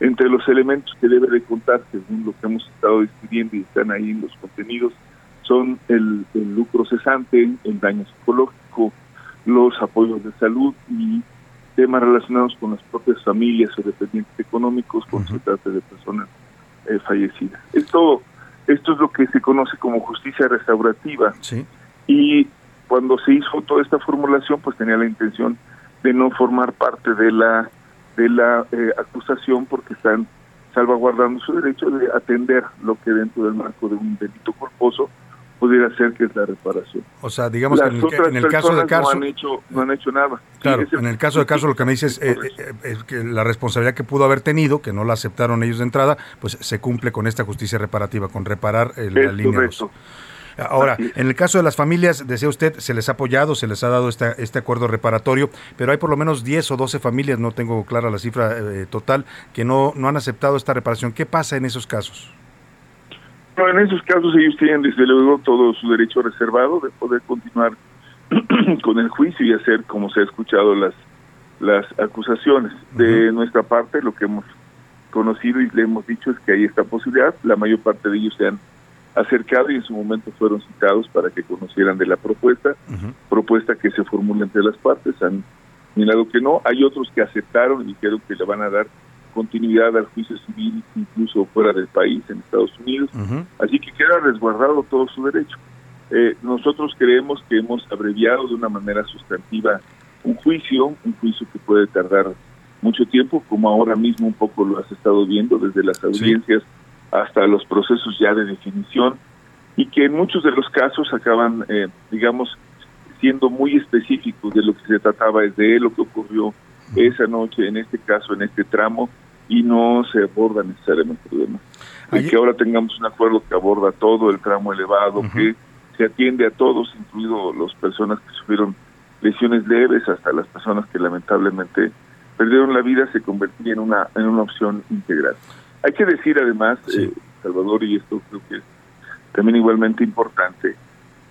Speaker 16: entre los elementos que debe de contar, según lo que hemos estado discutiendo y están ahí en los contenidos, son el, lucro cesante, el daño psicológico, los apoyos de salud y temas relacionados con las propias familias o dependientes económicos cuando se trata de personas eh, fallecidas. Esto, esto es lo que se conoce como justicia restaurativa. Y cuando se hizo toda esta formulación, pues tenía la intención de no formar parte de la de la eh, acusación porque están salvaguardando su derecho de atender lo que dentro del marco de un delito culposo pudiera ser que es la reparación.
Speaker 6: O sea, digamos que en el, caso de Carso...
Speaker 16: No han hecho, no han hecho nada.
Speaker 6: Claro, en el caso de Carso lo que me dices eh, eh, es que la responsabilidad que pudo haber tenido, que no la aceptaron ellos de entrada, pues se cumple con esta justicia reparativa, con reparar el, la línea Ahora, en el caso de las familias, decía usted, se les ha apoyado, se les ha dado esta, este acuerdo reparatorio, pero hay por lo menos 10 o 12 familias, no tengo clara la cifra eh, total, que no, no han aceptado esta reparación. ¿Qué pasa en esos casos?
Speaker 16: En esos casos ellos tienen desde luego todo su derecho reservado de poder continuar con el juicio y hacer como se ha escuchado las las acusaciones. De nuestra parte, lo que hemos conocido y le hemos dicho es que hay esta posibilidad. La mayor parte de ellos se han acercado y en su momento fueron citados para que conocieran de la propuesta, propuesta que se formula entre las partes, han mirado que no, hay otros que aceptaron y dijeron que le van a dar continuidad al juicio civil incluso fuera del país, en Estados Unidos, así que queda resguardado todo su derecho. Eh, nosotros creemos que hemos abreviado de una manera sustantiva un juicio, un juicio que puede tardar mucho tiempo, como ahora mismo un poco lo has estado viendo desde las audiencias hasta los procesos ya de definición y que en muchos de los casos acaban, eh, digamos, siendo muy específicos de lo que se trataba de lo que ocurrió esa noche, en este caso, en este tramo, y no se aborda necesariamente el problema. Y que ahora tengamos un acuerdo que aborda todo el tramo elevado, que se atiende a todos, incluido las personas que sufrieron lesiones leves, hasta las personas que lamentablemente perdieron la vida, se convertía en una, en una opción integral. Hay que decir además, eh, Salvador, y esto creo que es también igualmente importante,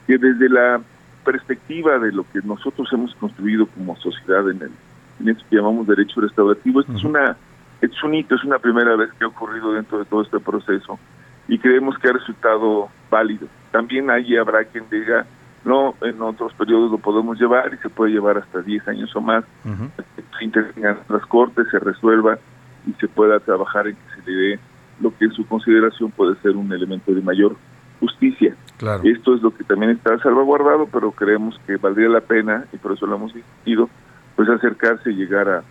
Speaker 16: que desde la perspectiva de lo que nosotros hemos construido como sociedad en, el, en que llamamos derecho restaurativo, esto es una es un hito, es una primera vez que ha ocurrido dentro de todo este proceso y creemos que ha resultado válido. También ahí habrá quien diga, no, en otros periodos lo podemos llevar y se puede llevar hasta 10 años o más, se intervengan las cortes, se resuelva y se pueda trabajar en que se le dé lo que en su consideración puede ser un elemento de mayor justicia. Esto es lo que también está salvaguardado, pero creemos que valdría la pena, y por eso lo hemos discutido, pues acercarse y llegar a,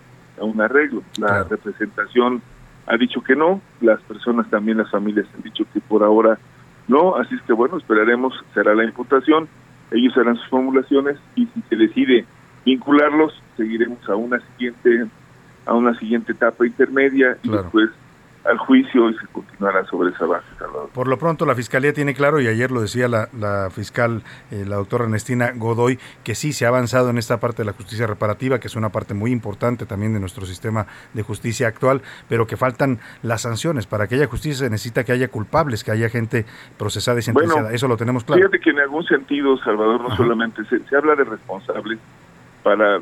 Speaker 16: un arreglo. La representación ha dicho que no, las personas también, las familias han dicho que por ahora no, así es que bueno, esperaremos, será la imputación, ellos harán sus formulaciones y si se decide vincularlos, seguiremos a una siguiente a una siguiente etapa intermedia y después al juicio y se continuará sobre esa base.
Speaker 6: Por lo pronto la Fiscalía tiene claro, y ayer lo decía la, la fiscal, eh, la doctora Ernestina Godoy, que sí se ha avanzado en esta parte de la justicia reparativa, que es una parte muy importante también de nuestro sistema de justicia actual, pero que faltan las sanciones. Para que haya justicia se necesita que haya culpables, que haya gente procesada y sentenciada. Eso lo tenemos claro.
Speaker 16: Fíjate que en algún sentido, Salvador, no solamente se, se habla de responsables para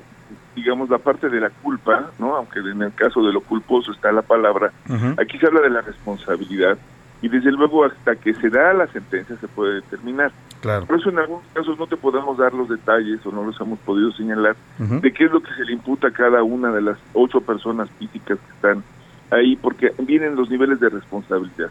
Speaker 16: digamos, la parte de la culpa, ¿no? Aunque en el caso de lo culposo está la palabra, aquí se habla de la responsabilidad y desde luego hasta que se da la sentencia se puede determinar.
Speaker 6: Claro.
Speaker 16: Por eso en algunos casos no te podemos dar los detalles o no los hemos podido señalar de qué es lo que se le imputa a cada una de las ocho personas físicas que están ahí porque vienen los niveles de responsabilidad.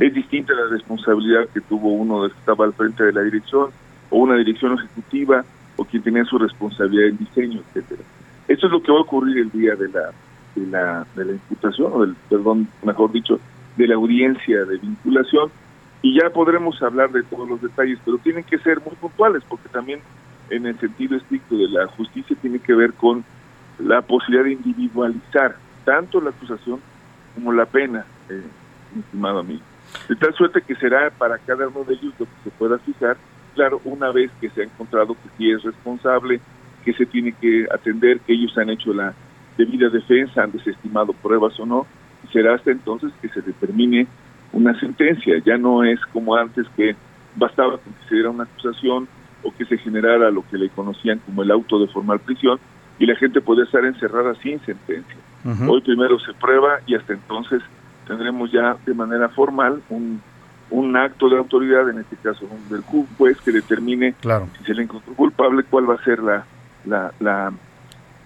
Speaker 16: Es distinta la responsabilidad que tuvo uno que estaba al frente de la dirección o una dirección ejecutiva o quien tenía su responsabilidad en diseño, etcétera. Eso es lo que va a ocurrir el día de la de la, de la imputación o del perdón, mejor dicho, de la audiencia de vinculación y ya podremos hablar de todos los detalles, pero tienen que ser muy puntuales porque también en el sentido estricto de la justicia tiene que ver con la posibilidad de individualizar tanto la acusación como la pena, eh, estimado amigo. De tal suerte que será para cada uno de ellos lo que se pueda fijar, claro, una vez que se ha encontrado que sí es responsable, que se tiene que atender, que ellos han hecho la debida defensa, han desestimado pruebas o no, será hasta entonces que se determine una sentencia. Ya no es como antes que bastaba que se diera una acusación o que se generara lo que le conocían como el auto de formal prisión y la gente podía estar encerrada sin sentencia. Hoy primero se prueba y hasta entonces tendremos ya de manera formal un, un acto de autoridad, en este caso del juez, que determine si se le encontró culpable, cuál va a ser la, la, la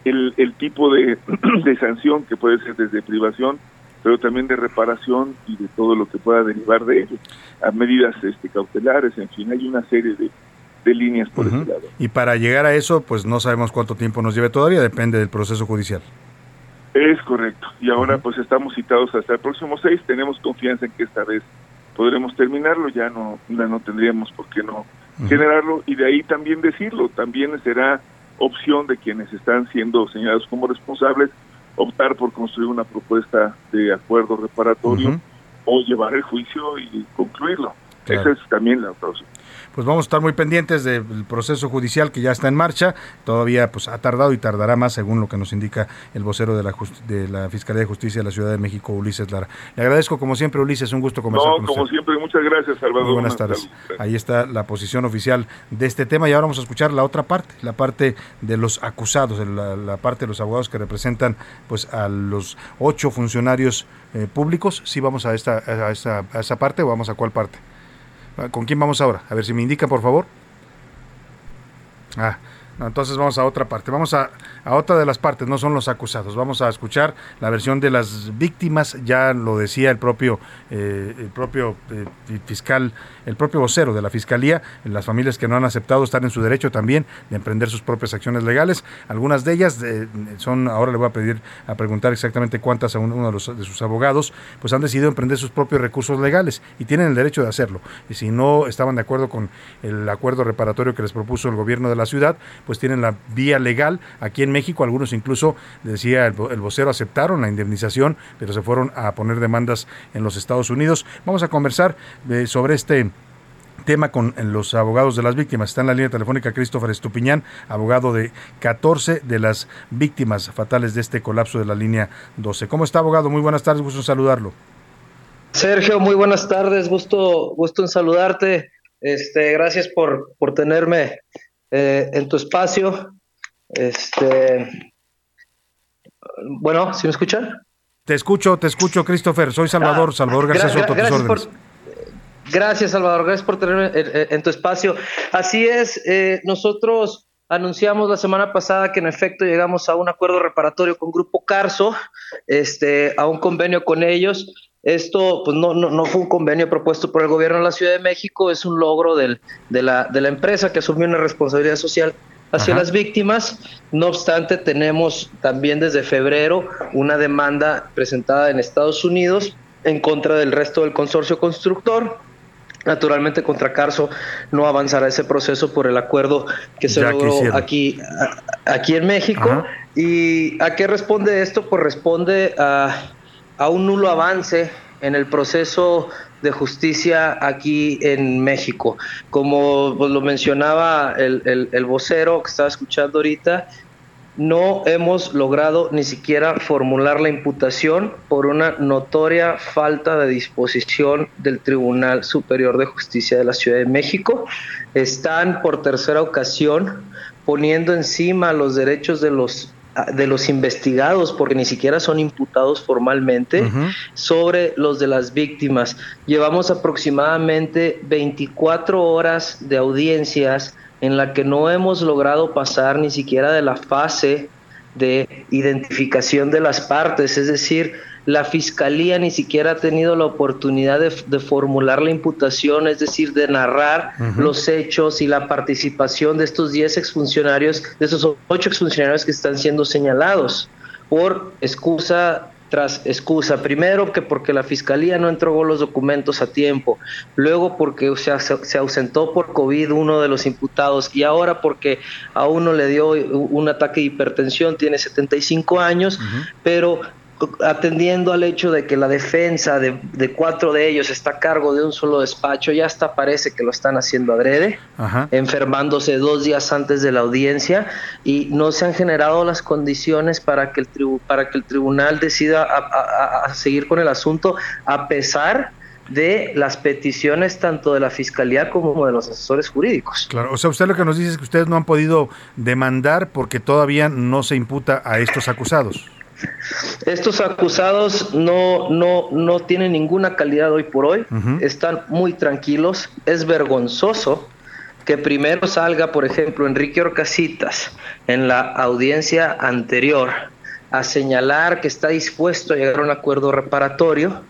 Speaker 16: el, el tipo de, de sanción que puede ser desde privación pero también de reparación y de todo lo que pueda derivar de ello, a medidas este, cautelares, en fin, hay una serie de, de líneas por ese lado.
Speaker 6: Y para llegar a eso, pues no sabemos cuánto tiempo nos lleve. Todavía, depende del proceso judicial.
Speaker 16: Es correcto, y ahora pues estamos citados hasta el próximo 6, tenemos confianza en que esta vez podremos terminarlo, ya no, ya no tendríamos por qué no generarlo, y de ahí también decirlo, también será opción de quienes están siendo señalados como responsables optar por construir una propuesta de acuerdo reparatorio o llevar el juicio y concluirlo. Esa es también la otra opción
Speaker 6: pues vamos a estar muy pendientes del proceso judicial que ya está en marcha. Todavía pues ha tardado y tardará más según lo que nos indica el vocero de la, de la Fiscalía de Justicia de la Ciudad de México, Ulises Lara. Le agradezco como siempre, Ulises, un gusto conversar
Speaker 16: no, como siempre, muchas gracias, Salvador.
Speaker 6: Muy buenas, tardes. Ahí está la posición oficial de este tema y ahora vamos a escuchar la otra parte, la parte de los acusados, la, parte de los abogados que representan pues a los ocho funcionarios eh, públicos. Sí, vamos a esta, a esta a esa parte o vamos a cuál parte. ¿Con quién vamos ahora? A ver si me indica, por favor. Ah, entonces vamos a otra parte. Vamos a, a, otra de las partes, no son los acusados. Vamos a escuchar la versión de las víctimas. Ya lo decía el propio, eh, el propio eh, fiscal, el propio vocero de la fiscalía. Las familias que no han aceptado están en su derecho también de emprender sus propias acciones legales. Algunas de ellas eh, son, ahora le voy a pedir a preguntar exactamente cuántas a uno de, los, de sus abogados, pues han decidido emprender sus propios recursos legales y tienen el derecho de hacerlo. Y si no estaban de acuerdo con el acuerdo reparatorio que les propuso el gobierno de la ciudad, pues tienen la vía legal. Aquí en México algunos incluso, decía el, vocero, aceptaron la indemnización, pero se fueron a poner demandas en los Estados Unidos. Vamos a conversar eh, sobre este tema con los abogados de las víctimas. Está en la línea telefónica Christopher Estupiñán, abogado de 14 de las víctimas fatales de este colapso de la línea 12. ¿Cómo está, abogado? Muy buenas tardes, gusto en saludarlo.
Speaker 17: Sergio, muy buenas tardes, gusto, gusto en saludarte. Este, gracias por, por tenerme eh, en tu espacio. Este, bueno, ¿sí me escuchan?
Speaker 6: Te escucho, te escucho, Christopher. Soy Salvador, ah, Salvador García Soto,
Speaker 17: gracias, gracias, Salvador, gracias por tenerme en, tu espacio. Así es, eh, nosotros anunciamos la semana pasada que en efecto llegamos a un acuerdo reparatorio con Grupo Carso, este, a un convenio con ellos esto pues no, no, fue un convenio propuesto por el gobierno de la Ciudad de México, es un logro del, de, la, de la empresa que asumió una responsabilidad social hacia las víctimas. No obstante, tenemos también desde febrero una demanda presentada en Estados Unidos en contra del resto del consorcio constructor. Naturalmente contra Carso no avanzará ese proceso por el acuerdo que se logró aquí, aquí en México. ¿Y a qué responde esto? Pues responde a a un nulo avance en el proceso de justicia aquí en México. Como pues, lo mencionaba el, el, vocero que estaba escuchando ahorita, no hemos logrado ni siquiera formular la imputación por una notoria falta de disposición del Tribunal Superior de Justicia de la Ciudad de México. Están por tercera ocasión poniendo encima los derechos de los de los investigados, porque ni siquiera son imputados formalmente, sobre los de las víctimas. Llevamos aproximadamente 24 horas de audiencias en la que no hemos logrado pasar ni siquiera de la fase de identificación de las partes, es decir, la fiscalía ni siquiera ha tenido la oportunidad de, formular la imputación, es decir, de narrar los hechos y la participación de estos 10 exfuncionarios, de esos 8 exfuncionarios que están siendo señalados por excusa tras excusa. Primero que porque la fiscalía no entregó los documentos a tiempo, luego porque se, se ausentó por COVID uno de los imputados y ahora porque a uno le dio un ataque de hipertensión, tiene 75 años, pero atendiendo al hecho de que la defensa de, cuatro de ellos está a cargo de un solo despacho, ya hasta parece que lo están haciendo adrede, enfermándose dos días antes de la audiencia y no se han generado las condiciones para que el, para que el tribunal decida a, seguir con el asunto a pesar de las peticiones tanto de la fiscalía como de los asesores jurídicos.
Speaker 6: Claro, o sea, usted lo que nos dice es que ustedes no han podido demandar porque todavía no se imputa a estos acusados.
Speaker 17: Estos acusados no, no, no tienen ninguna calidad hoy por hoy, están muy tranquilos, es vergonzoso que primero salga, por ejemplo, Enrique Orcasitas en la audiencia anterior a señalar que está dispuesto a llegar a un acuerdo reparatorio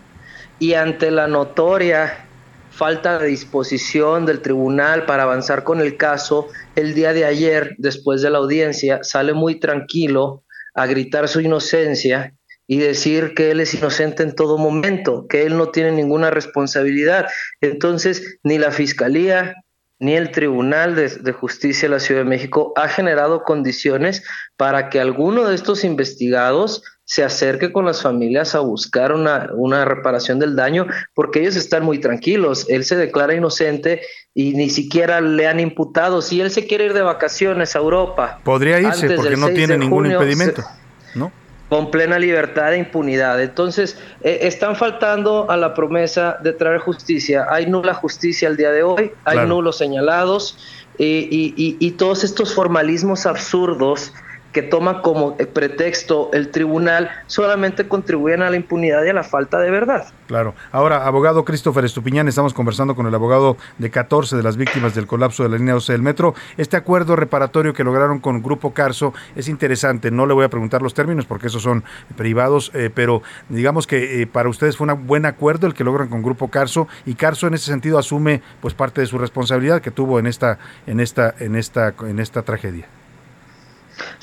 Speaker 17: y ante la notoria falta de disposición del tribunal para avanzar con el caso, el día de ayer, después de la audiencia, sale muy tranquilo a gritar su inocencia y decir que él es inocente en todo momento, que él no tiene ninguna responsabilidad. Entonces, ni la Fiscalía ni el Tribunal de, Justicia de la Ciudad de México ha generado condiciones para que alguno de estos investigados se acerque con las familias a buscar una, una reparación del daño, porque ellos están muy tranquilos. Él se declara inocente y ni siquiera le han imputado. Si él se quiere ir de vacaciones a Europa.
Speaker 6: Podría irse porque no tiene ningún impedimento, ¿no?
Speaker 17: Con plena libertad e impunidad. Entonces, eh, están faltando a la promesa de traer justicia. Hay nula justicia al día de hoy, hay nulos señalados y, y todos estos formalismos absurdos que toma como pretexto el tribunal solamente contribuyen a la impunidad y a la falta de verdad.
Speaker 6: Claro. Ahora, abogado Christopher Estupiñán, estamos conversando con el abogado de 14 de las víctimas del colapso de la línea 12 del metro. Este acuerdo reparatorio que lograron con Grupo Carso es interesante. No le voy a preguntar los términos porque esos son privados, eh, pero digamos que eh, para ustedes fue un buen acuerdo el que logran con Grupo Carso y Carso en ese sentido asume pues parte de su responsabilidad que tuvo en esta en esta en esta en esta tragedia.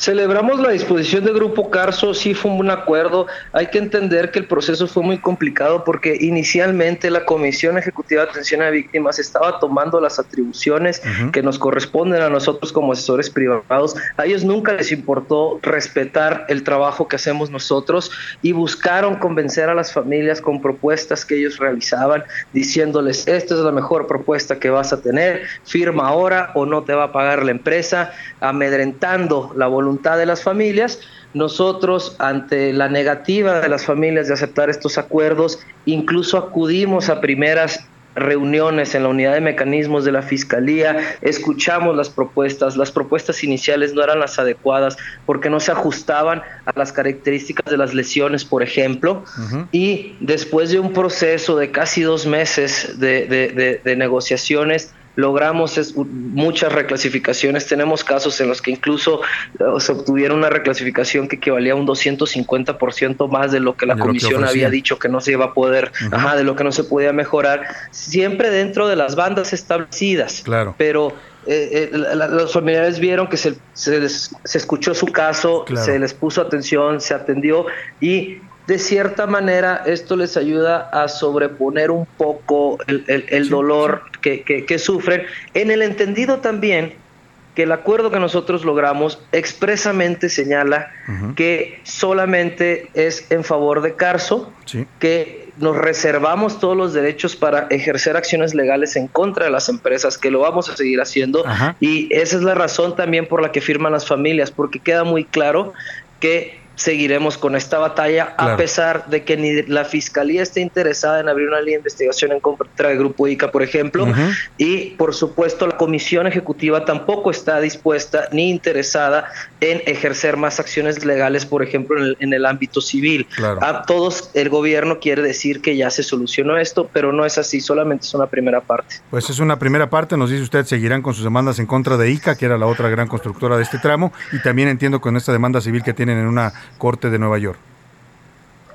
Speaker 17: Celebramos la disposición del Grupo Carso, sí fue un acuerdo. Hay que entender que el proceso fue muy complicado porque inicialmente la Comisión Ejecutiva de Atención a Víctimas estaba tomando las atribuciones que nos corresponden a nosotros como asesores privados. A ellos nunca les importó respetar el trabajo que hacemos nosotros y buscaron convencer a las familias con propuestas que ellos realizaban, diciéndoles, esta es la mejor propuesta que vas a tener, firma ahora o no te va a pagar la empresa, amedrentando la voluntad de las familias. Nosotros, ante la negativa de las familias de aceptar estos acuerdos, incluso acudimos a primeras reuniones en la unidad de mecanismos de la Fiscalía, escuchamos las propuestas, las propuestas iniciales no eran las adecuadas porque no se ajustaban a las características de las lesiones, por ejemplo, y después de un proceso de casi dos meses de, de negociaciones, logramos muchas reclasificaciones. Tenemos casos en los que incluso eh, se obtuvieron una reclasificación que equivalía a un 250% más de lo que la comisión había dicho que no se iba a poder, ajá, de lo que no se podía mejorar, siempre dentro de las bandas establecidas.
Speaker 6: Claro.
Speaker 17: Pero eh, eh, los familiares vieron que se, se, escuchó su caso, se les puso atención, se atendió y de cierta manera esto les ayuda a sobreponer un poco el, dolor Que, sufren, en el entendido también que el acuerdo que nosotros logramos expresamente señala que solamente es en favor de Carso, que nos reservamos todos los derechos para ejercer acciones legales en contra de las empresas, que lo vamos a seguir haciendo, y esa es la razón también por la que firman las familias, porque queda muy claro que seguiremos con esta batalla, a pesar de que ni la fiscalía esté interesada en abrir una línea de investigación en contra del Grupo ICA, por ejemplo, y por supuesto la Comisión Ejecutiva tampoco está dispuesta ni interesada en ejercer más acciones legales, por ejemplo, en el, ámbito civil. A todos el gobierno quiere decir que ya se solucionó esto, pero no es así, solamente es una primera parte.
Speaker 6: Pues es una primera parte, nos dice usted, seguirán con sus demandas en contra de ICA, que era la otra gran constructora de este tramo, y también entiendo con esta demanda civil que tienen en una Corte de Nueva York.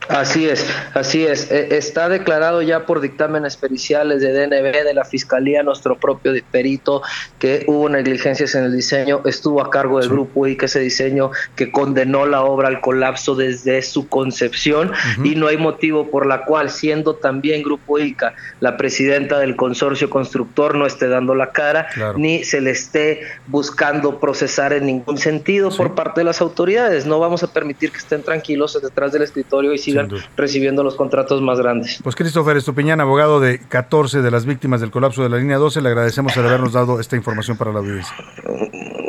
Speaker 17: Así es, así es. E, está declarado ya por dictámenes periciales de DNB, de la Fiscalía, nuestro propio perito, que hubo negligencias en el diseño, estuvo a cargo del grupo y que ese diseño que condenó la obra al colapso desde su concepción y no hay motivo por la cual, siendo también Grupo ICA la presidenta del consorcio constructor, no esté dando la cara, ni se le esté buscando procesar en ningún sentido por parte de las autoridades. No vamos a permitir que estén tranquilos detrás del escritorio y sigan recibiendo los contratos más grandes.
Speaker 18: Pues Christopher Estupiñán, abogado de 14 de las víctimas del colapso de la línea 12, le agradecemos el habernos dado esta información para la audiencia.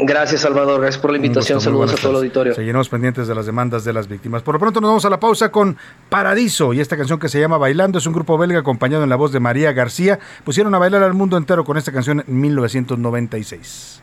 Speaker 17: Gracias, Salvador. Gracias por la invitación. Saludos a todo el auditorio.
Speaker 18: Seguiremos pendientes de las demandas de las víctimas. Por lo pronto nos vamos a la pausa con Paradiso y esta canción que se llama Bailando. Es un grupo belga acompañado en la voz de María García. Pusieron a bailar al mundo entero con esta canción en 1996.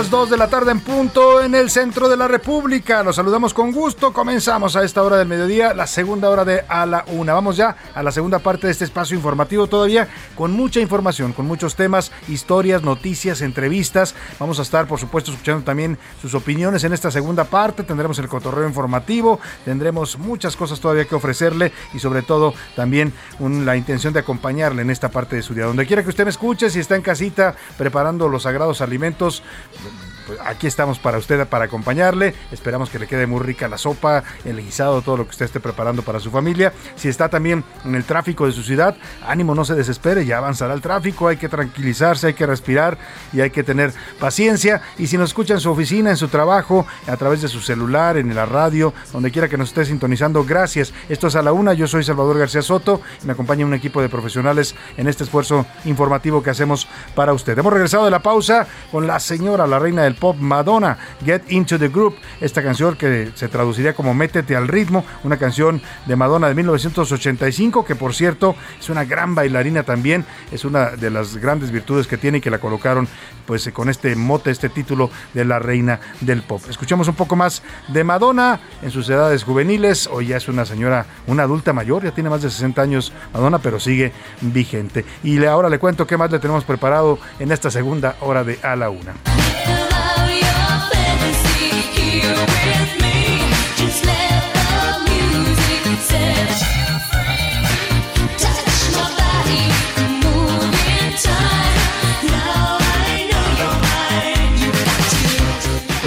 Speaker 6: Las 2 de la tarde en punto en el centro de la República. Los saludamos con gusto. Comenzamos a esta hora del mediodía, la segunda hora de a la una. Vamos ya a la segunda parte de este espacio informativo todavía con mucha información, con muchos temas, historias, noticias, entrevistas. Vamos a estar, por supuesto, escuchando también sus opiniones en esta segunda parte. Tendremos el cotorreo informativo, tendremos muchas cosas todavía que ofrecerle y sobre todo también la intención de acompañarle en esta parte de su día. Donde quiera que usted me escuche, si está en casita preparando los sagrados alimentos, pues, aquí estamos para usted, para acompañarle. Esperamos que le quede muy rica la sopa, el guisado, todo lo que usted esté preparando para su familia. Si está también en el tráfico de su ciudad, ánimo, no se desespere, ya avanzará el tráfico, hay que tranquilizarse, hay que respirar y hay que tener paciencia. Y si nos escucha en su oficina, en su trabajo, a través de su celular, en la radio, donde quiera que nos esté sintonizando, gracias. Esto es a la una, yo soy Salvador García Soto y me acompaña un equipo de profesionales en este esfuerzo informativo que hacemos para usted. Hemos regresado de la pausa con la señora, la reina del pop Madonna, Get Into the Group, esta canción que se traduciría como Métete al ritmo, una canción de Madonna de 1985, que por cierto es una gran bailarina también, es una de las grandes virtudes que tiene y que la colocaron pues con este mote, este título de la reina del pop. Escuchamos un poco más de Madonna en sus edades juveniles, hoy ya es una señora, una adulta mayor, ya tiene más de 60 años Madonna, pero sigue vigente. Y ahora le cuento qué más le tenemos preparado en esta segunda hora de A la Una. your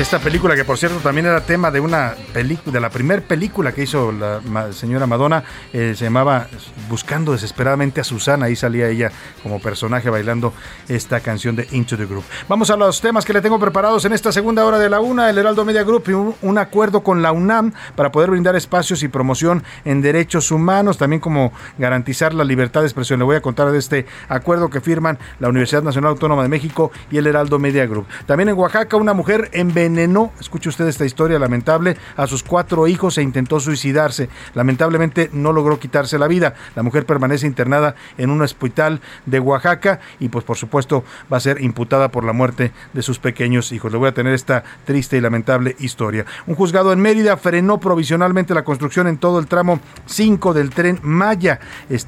Speaker 6: Esta película que por cierto también era tema de una película, de la primera película que hizo la señora Madonna, eh, se llamaba Buscando desesperadamente a Susana, ahí salía ella como personaje bailando esta canción de Into the Group. Vamos a los temas que le tengo preparados en esta segunda hora de la una, el Heraldo Media Group y un, acuerdo con la UNAM para poder brindar espacios y promoción en derechos humanos, también como garantizar la libertad de expresión. Le voy a contar de este acuerdo que firman la Universidad Nacional Autónoma de México y el Heraldo Media Group. También en Oaxaca una mujer envenenó, escuche usted esta historia lamentable, a sus cuatro hijos e intentó suicidarse. Lamentablemente no logró quitarse la vida. La mujer permanece internada en un hospital de Oaxaca y pues por supuesto va a ser imputada por la muerte de sus pequeños hijos. Le voy a tener esta triste y lamentable historia. Un juzgado en Mérida frenó provisionalmente la construcción en todo el tramo 5 del tren Maya.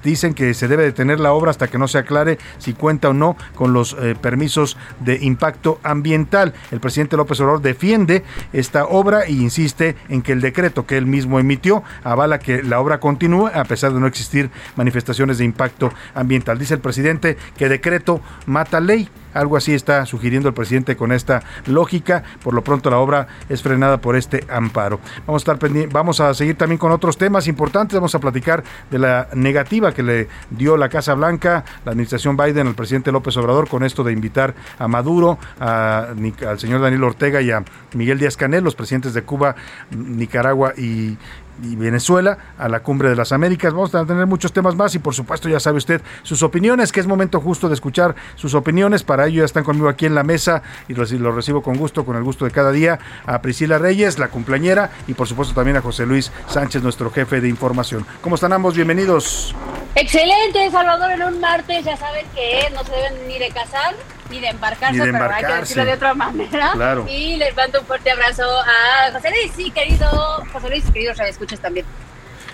Speaker 6: dicen que se debe detener la obra hasta que no se aclare si cuenta o no con los eh, permisos de impacto ambiental. El presidente López Obrador defiende esta obra e insiste en que el decreto que él mismo emitió avala que la obra continúe a pesar de no existir manifestaciones de impacto ambiental. Dice el presidente que decreto mata ley. Algo así está sugiriendo el presidente con esta lógica. Por lo pronto la obra es frenada por este amparo. Vamos a estar vamos a seguir también con otros temas importantes. Vamos a platicar de la negativa que le dio la Casa Blanca, la administración Biden al presidente López Obrador con esto de invitar a Maduro, al señor Daniel Ortega y a Miguel Díaz Canel, los presidentes de Cuba, Nicaragua y y Venezuela a la cumbre de las Américas. Vamos a tener muchos temas más y por supuesto ya sabe usted sus opiniones, que es momento justo de escuchar sus opiniones. Para ello ya están conmigo aquí en la mesa y lo recibo con gusto, con el gusto de cada día, a Priscila Reyes, la cumpleañera, y por supuesto también a José Luis Sánchez, nuestro jefe de información. ¿Cómo están ambos? Bienvenidos.
Speaker 14: Excelente, Salvador, en un martes ya saben que no se deben ni de casar ni de embarcarse, pero hay que decirlo de otra manera. Y les mando un fuerte abrazo a José Luis, sí, querido José Luis, queridos escuchas también.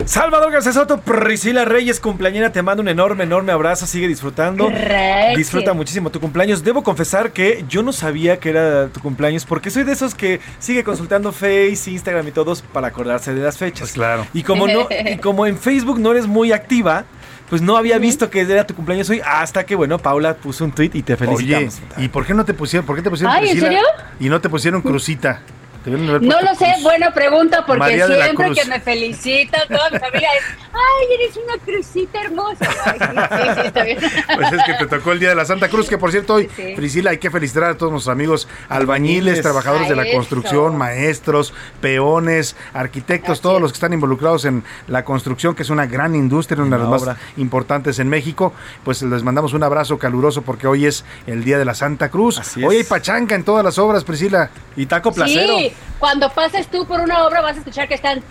Speaker 19: Salvador García Soto, Priscila Reyes, cumpleañera, te mando un enorme, enorme abrazo, sigue disfrutando. Disfruta muchísimo tu cumpleaños. Debo confesar que yo no sabía que era tu cumpleaños porque soy de esos que sigue consultando Face, Instagram y todos para acordarse de las fechas.
Speaker 6: Pues claro.
Speaker 19: Y como no, y como en Facebook no eres muy activa, pues no había visto que era tu cumpleaños hoy hasta que, bueno, Paula puso un tweet y te felicitamos.
Speaker 6: ¿y por qué no te pusieron, por qué te pusieron
Speaker 14: Ay, ¿en serio?
Speaker 6: y no te pusieron crucita?
Speaker 14: No lo sé, buena pregunta, porque siempre que me felicita toda mi familia es, ay, eres una crucita hermosa. sí, sí, está bien.
Speaker 6: Pues es que te tocó el Día de la Santa Cruz, que por cierto hoy, Priscila, hay que felicitar a todos nuestros amigos albañiles, trabajadores de la construcción, maestros, peones, arquitectos, todos los que están involucrados en la construcción, que es una gran industria, una de las más importantes en México. Pues les mandamos un abrazo caluroso porque hoy es el Día de la Santa Cruz. hoy hay pachanga en todas las obras, Priscila.
Speaker 19: Y taco placero
Speaker 14: cuando pases tú por una obra vas a escuchar que están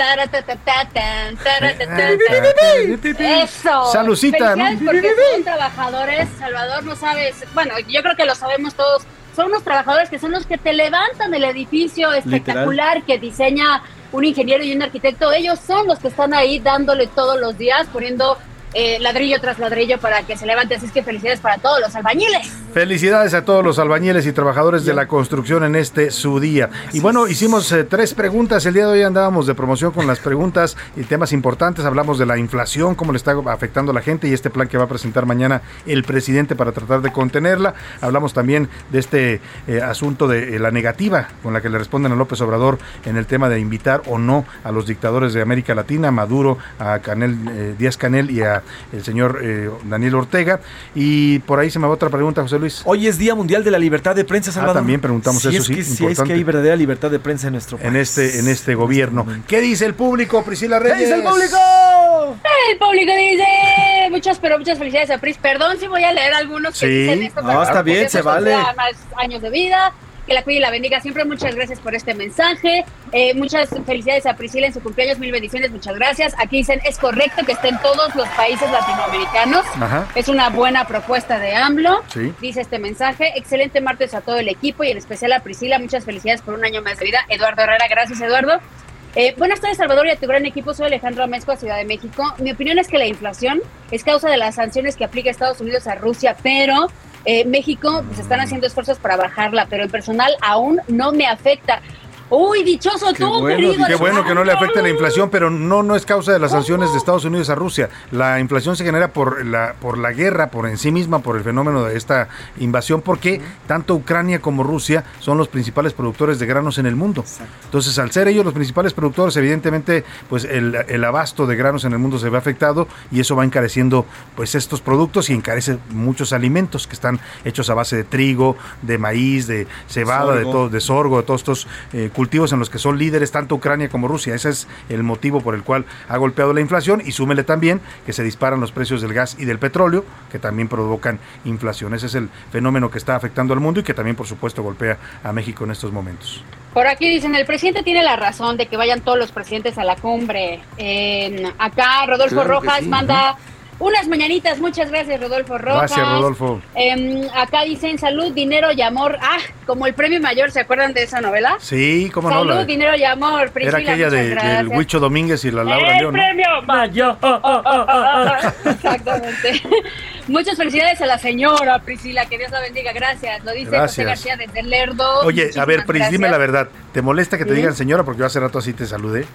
Speaker 14: Eso.
Speaker 6: Salucita.
Speaker 14: porque son trabajadores, Salvador, no sabes. Bueno, yo creo que lo sabemos todos. Son unos trabajadores que son los que te levantan el edificio espectacular que diseña un ingeniero y un arquitecto. Ellos son los que están ahí dándole todos los días, poniendo eh, ladrillo tras ladrillo para que se levante. Así es que felicidades para todos los albañiles.
Speaker 6: Felicidades a todos los albañiles y trabajadores de la construcción en este su día. y bueno, hicimos eh, tres preguntas. El día de hoy andábamos de promoción con las preguntas y temas importantes. Hablamos de la inflación, cómo le está afectando a la gente y este plan que va a presentar mañana el presidente para tratar de contenerla. Hablamos también de este eh, asunto de la negativa con la que le responden a López Obrador en el tema de invitar o no a los dictadores de América Latina, Maduro, a Canel, Díaz Canel y a el señor eh, Daniel Ortega. Y por ahí se me va otra pregunta, José Luis.
Speaker 19: Hoy es Día Mundial de la Libertad de Prensa, Salvador.
Speaker 6: Ah, también preguntamos eso, sí.
Speaker 19: si es que hay verdadera libertad de prensa en nuestro país.
Speaker 6: En este, en este gobierno. ¿Qué dice el público, Priscila Reyes?
Speaker 19: ¿Qué dice el público?
Speaker 14: El público dice muchas, pero muchas felicidades a Pris. Perdón si voy a leer algunos que dicen esto.
Speaker 19: No, está bien, se vale.
Speaker 14: Más años de vida que la cuide y la bendiga siempre. Muchas gracias por este mensaje. Eh, muchas felicidades a Priscila en su cumpleaños, mil bendiciones, muchas gracias. Aquí dicen, es correcto que esté en todos los países latinoamericanos. Es una buena propuesta de AMLO, dice este mensaje. Excelente martes a todo el equipo y en especial a Priscila. Muchas felicidades por un año más de vida. Eduardo Herrera, gracias Eduardo. Eh, buenas tardes, Salvador, y a tu gran equipo. Soy Alejandro Amezco, Ciudad de México. Mi opinión es que la inflación es causa de las sanciones que aplica Estados Unidos a Rusia, pero eh, México pues están haciendo esfuerzos para bajarla, pero el personal aún no me afecta. Uy, dichoso
Speaker 6: Qué
Speaker 14: tú,
Speaker 6: bueno,
Speaker 14: querido.
Speaker 6: qué bueno que no le afecte la inflación, pero no no es causa de las sanciones de Estados Unidos a Rusia. La inflación se genera por la por la guerra, por en sí misma, por el fenómeno de esta invasión, porque tanto Ucrania como Rusia son los principales productores de granos en el mundo. Entonces, al ser ellos los principales productores, evidentemente, pues el, el abasto de granos en el mundo se ve afectado y eso va encareciendo pues estos productos y encarece muchos alimentos que están hechos a base de trigo, de maíz, de cebada, de todo, de sorgo, de todos estos eh, cultivos en los que son líderes tanto Ucrania como Rusia. Ese es el motivo por el cual ha golpeado la inflación y súmele también que se disparan los precios del gas y del petróleo, que también provocan inflación. Ese es el fenómeno que está afectando al mundo y que también, por supuesto, golpea a México en estos momentos.
Speaker 14: Por aquí dicen, el presidente tiene la razón de que vayan todos los presidentes a la cumbre. Eh, acá Rodolfo
Speaker 6: Claro
Speaker 14: Rojas
Speaker 6: sí.
Speaker 14: manda unas mañanitas. Muchas gracias, Rodolfo Rojas.
Speaker 6: Gracias, Rodolfo.
Speaker 14: Eh, acá dicen salud, dinero y amor. Ah, como el premio mayor, ¿se acuerdan de esa novela?
Speaker 6: Sí, cómo no.
Speaker 14: salud, dinero y amor.
Speaker 6: era
Speaker 14: Priscila,
Speaker 6: aquella
Speaker 14: muchas
Speaker 6: de, del. Huicho Domínguez y la Laura
Speaker 14: ¡El
Speaker 6: León. ¿no?
Speaker 14: premio mayor! Exactamente. Muchas felicidades a la señora Priscila, que Dios la bendiga. Gracias. Lo dice José
Speaker 6: Gracias.
Speaker 14: García desde Lerdo.
Speaker 6: Oye, a ver, Pris, dime la verdad. ¿Te molesta que te
Speaker 14: ¿Sí?
Speaker 6: digan señora? Porque yo hace rato así te saludé.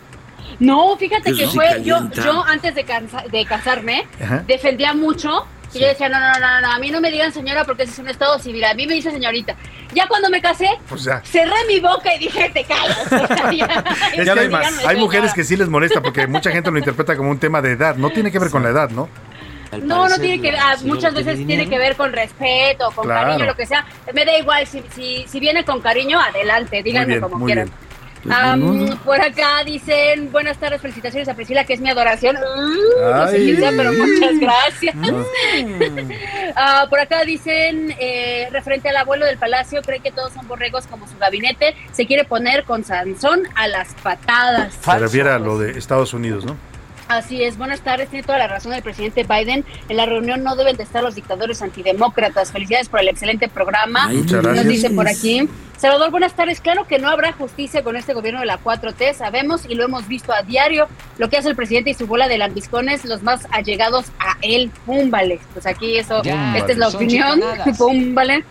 Speaker 14: No, fíjate
Speaker 6: Eso
Speaker 14: que
Speaker 6: sí
Speaker 14: fue, yo, yo antes de, cansa- de casarme,
Speaker 6: Ajá.
Speaker 14: defendía mucho. Y yo decía, no, no, no, no, a mí no me digan señora porque ese es un estado civil, a mí me dice señorita. Ya cuando me casé,
Speaker 6: Pues ya.
Speaker 14: cerré mi boca y dije, te callas.
Speaker 6: Es que hay,
Speaker 14: díganme
Speaker 6: hay mujeres que sí les molesta porque mucha gente lo interpreta como un tema de edad. No tiene que ver con la edad, ¿no?
Speaker 14: No, no tiene que ver, ah, muchas veces tiene que ver con respeto, con
Speaker 6: Claro.
Speaker 14: cariño, lo que sea. Me da igual, si, si, si viene con cariño, adelante, díganme
Speaker 6: bien,
Speaker 14: como quieran.
Speaker 6: bien.
Speaker 14: Am, por acá dicen, buenas tardes, felicitaciones a Priscila, que es mi adoración. Uh, no sé sea, pero muchas gracias. Ah, por acá dicen, eh, referente al abuelo del palacio, cree que todos son borregos como su gabinete, se quiere poner con Sansón a las patadas.
Speaker 6: Se refiere a lo de Estados Unidos, ¿no?
Speaker 14: Así es, buenas tardes, tiene toda la razón el presidente Biden. En la reunión no deben de estar los dictadores antidemócratas. Felicidades por el excelente programa.
Speaker 6: Ay, muchas
Speaker 14: Nos
Speaker 6: gracias.
Speaker 14: dicen por aquí. Salvador, buenas tardes. Claro que no habrá justicia con este gobierno de la 4T, sabemos y lo hemos visto a diario. Lo que hace el presidente y su bola de lambiscones, los más allegados a él, púmbale. Pues aquí eso,
Speaker 20: Ya,
Speaker 14: esta es la
Speaker 20: son
Speaker 14: opinión, púmbale.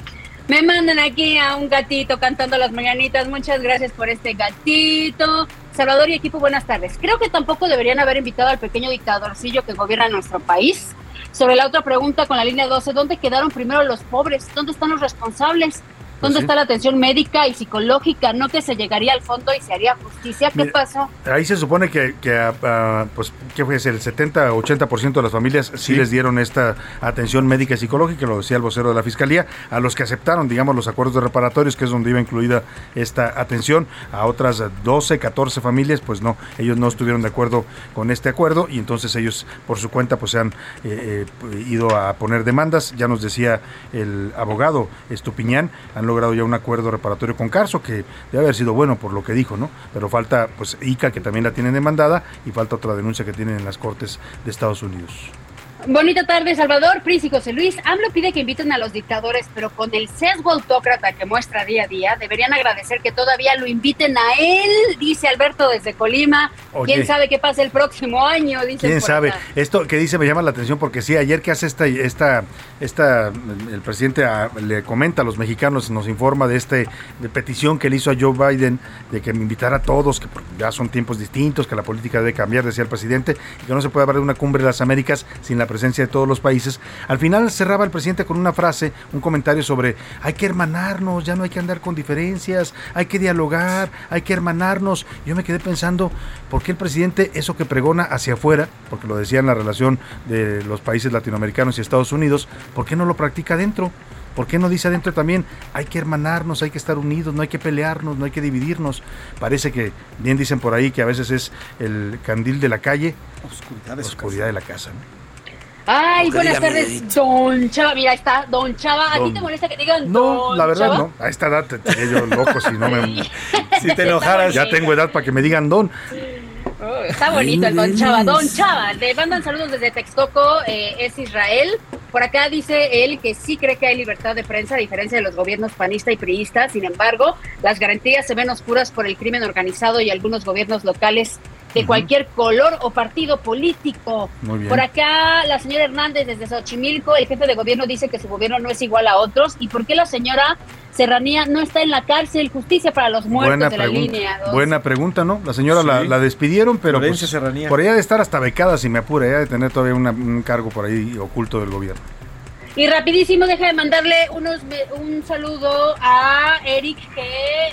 Speaker 14: Me mandan aquí a un gatito cantando las mañanitas. Muchas gracias por este gatito. Salvador y equipo, buenas tardes. Creo que tampoco deberían haber invitado al pequeño dictadorcillo que gobierna nuestro país. Sobre la otra pregunta con la línea 12, ¿dónde quedaron primero los pobres? ¿Dónde están los responsables? ¿Dónde
Speaker 6: Pues sí.
Speaker 14: está la atención médica y psicológica? ¿No que se llegaría al fondo y se haría justicia? ¿Qué
Speaker 6: Mira,
Speaker 14: pasó?
Speaker 6: Ahí se supone que, que ah, ah, pues, ¿qué fue? El 70-80% de las familias sí. les dieron esta atención médica y psicológica, lo decía el vocero de la Fiscalía, a los que aceptaron, digamos, los acuerdos de reparatorios, que es donde iba incluida esta atención, a otras 12, 14 familias, pues no, ellos no estuvieron de acuerdo con este acuerdo y entonces ellos por su cuenta pues se han eh, eh, ido a poner demandas, ya nos decía el abogado Estupiñán, han logrado ya un acuerdo reparatorio con Carso, que debe haber sido bueno por lo que dijo, ¿no? Pero falta, pues, ICA, que también la tienen demandada, y falta otra denuncia que tienen en las Cortes de Estados Unidos.
Speaker 14: Bonita tarde, Salvador, Pris y José Luis. AMLO pide que inviten a los dictadores, pero con el sesgo autócrata que muestra día a día, deberían agradecer que todavía lo inviten a él, dice Alberto desde Colima.
Speaker 6: Oye.
Speaker 14: ¿Quién sabe qué pasa el próximo año? Dice
Speaker 6: ¿Quién sabe? Esto que dice me llama la atención porque sí, ayer que hace esta, esta, esta el presidente ah, le comenta a los mexicanos, nos informa de este de petición que le hizo a Joe Biden de que me invitara a todos, que ya son tiempos distintos, que la política debe cambiar, decía el presidente, y que no se puede hablar de una cumbre de las Américas sin la presencia de todos los países. Al final cerraba el presidente con una frase, un comentario sobre hay que hermanarnos, ya no hay que andar con diferencias, hay que dialogar, hay que hermanarnos. Yo me quedé pensando, ¿por qué el presidente eso que pregona hacia afuera, porque lo decía en la relación de los países latinoamericanos y Estados Unidos, ¿por qué no lo practica adentro? ¿Por qué no dice adentro también, hay que hermanarnos, hay que estar unidos, no hay que pelearnos, no hay que dividirnos? Parece que, bien dicen por ahí, que a veces es el candil de la calle, oscuridad de, oscuridad de la casa. ¿no?
Speaker 14: Ay,
Speaker 6: Aunque
Speaker 14: buenas
Speaker 6: diga
Speaker 14: tardes, don Chava. Mira, ahí está, don Chava. ¿A ti te molesta que digan
Speaker 6: No,
Speaker 14: don
Speaker 6: la verdad
Speaker 14: Chava?
Speaker 6: no. A esta edad te estaría yo loco si no me...
Speaker 14: Si te enojaras.
Speaker 6: Ya tengo edad para que me digan don.
Speaker 14: Oh, está bonito el Don Chava. Don Chava, te mandan saludos desde Texcoco, eh, es Israel. Por acá dice él que sí cree que hay libertad de prensa, a diferencia de los gobiernos panista y priista. Sin embargo, las garantías se ven oscuras por el crimen organizado y algunos gobiernos locales de cualquier color o partido político.
Speaker 6: Muy bien.
Speaker 14: Por acá la señora Hernández desde Xochimilco, el jefe de gobierno dice que su gobierno no es igual a otros. ¿Y por qué la señora Serranía no está en la cárcel? Justicia para los muertos
Speaker 6: Buena
Speaker 14: de la
Speaker 6: pregunta.
Speaker 14: línea. dos.
Speaker 6: Buena pregunta, ¿no? La señora la,
Speaker 19: Sí.
Speaker 6: la despidieron, pero
Speaker 19: Florencia
Speaker 6: pues,
Speaker 19: Serranía.
Speaker 6: por ella de estar hasta becada, si me apura, ella de tener todavía una- un cargo por ahí oculto del gobierno.
Speaker 14: Y rapidísimo, deja de mandarle unos un saludo a Eric, que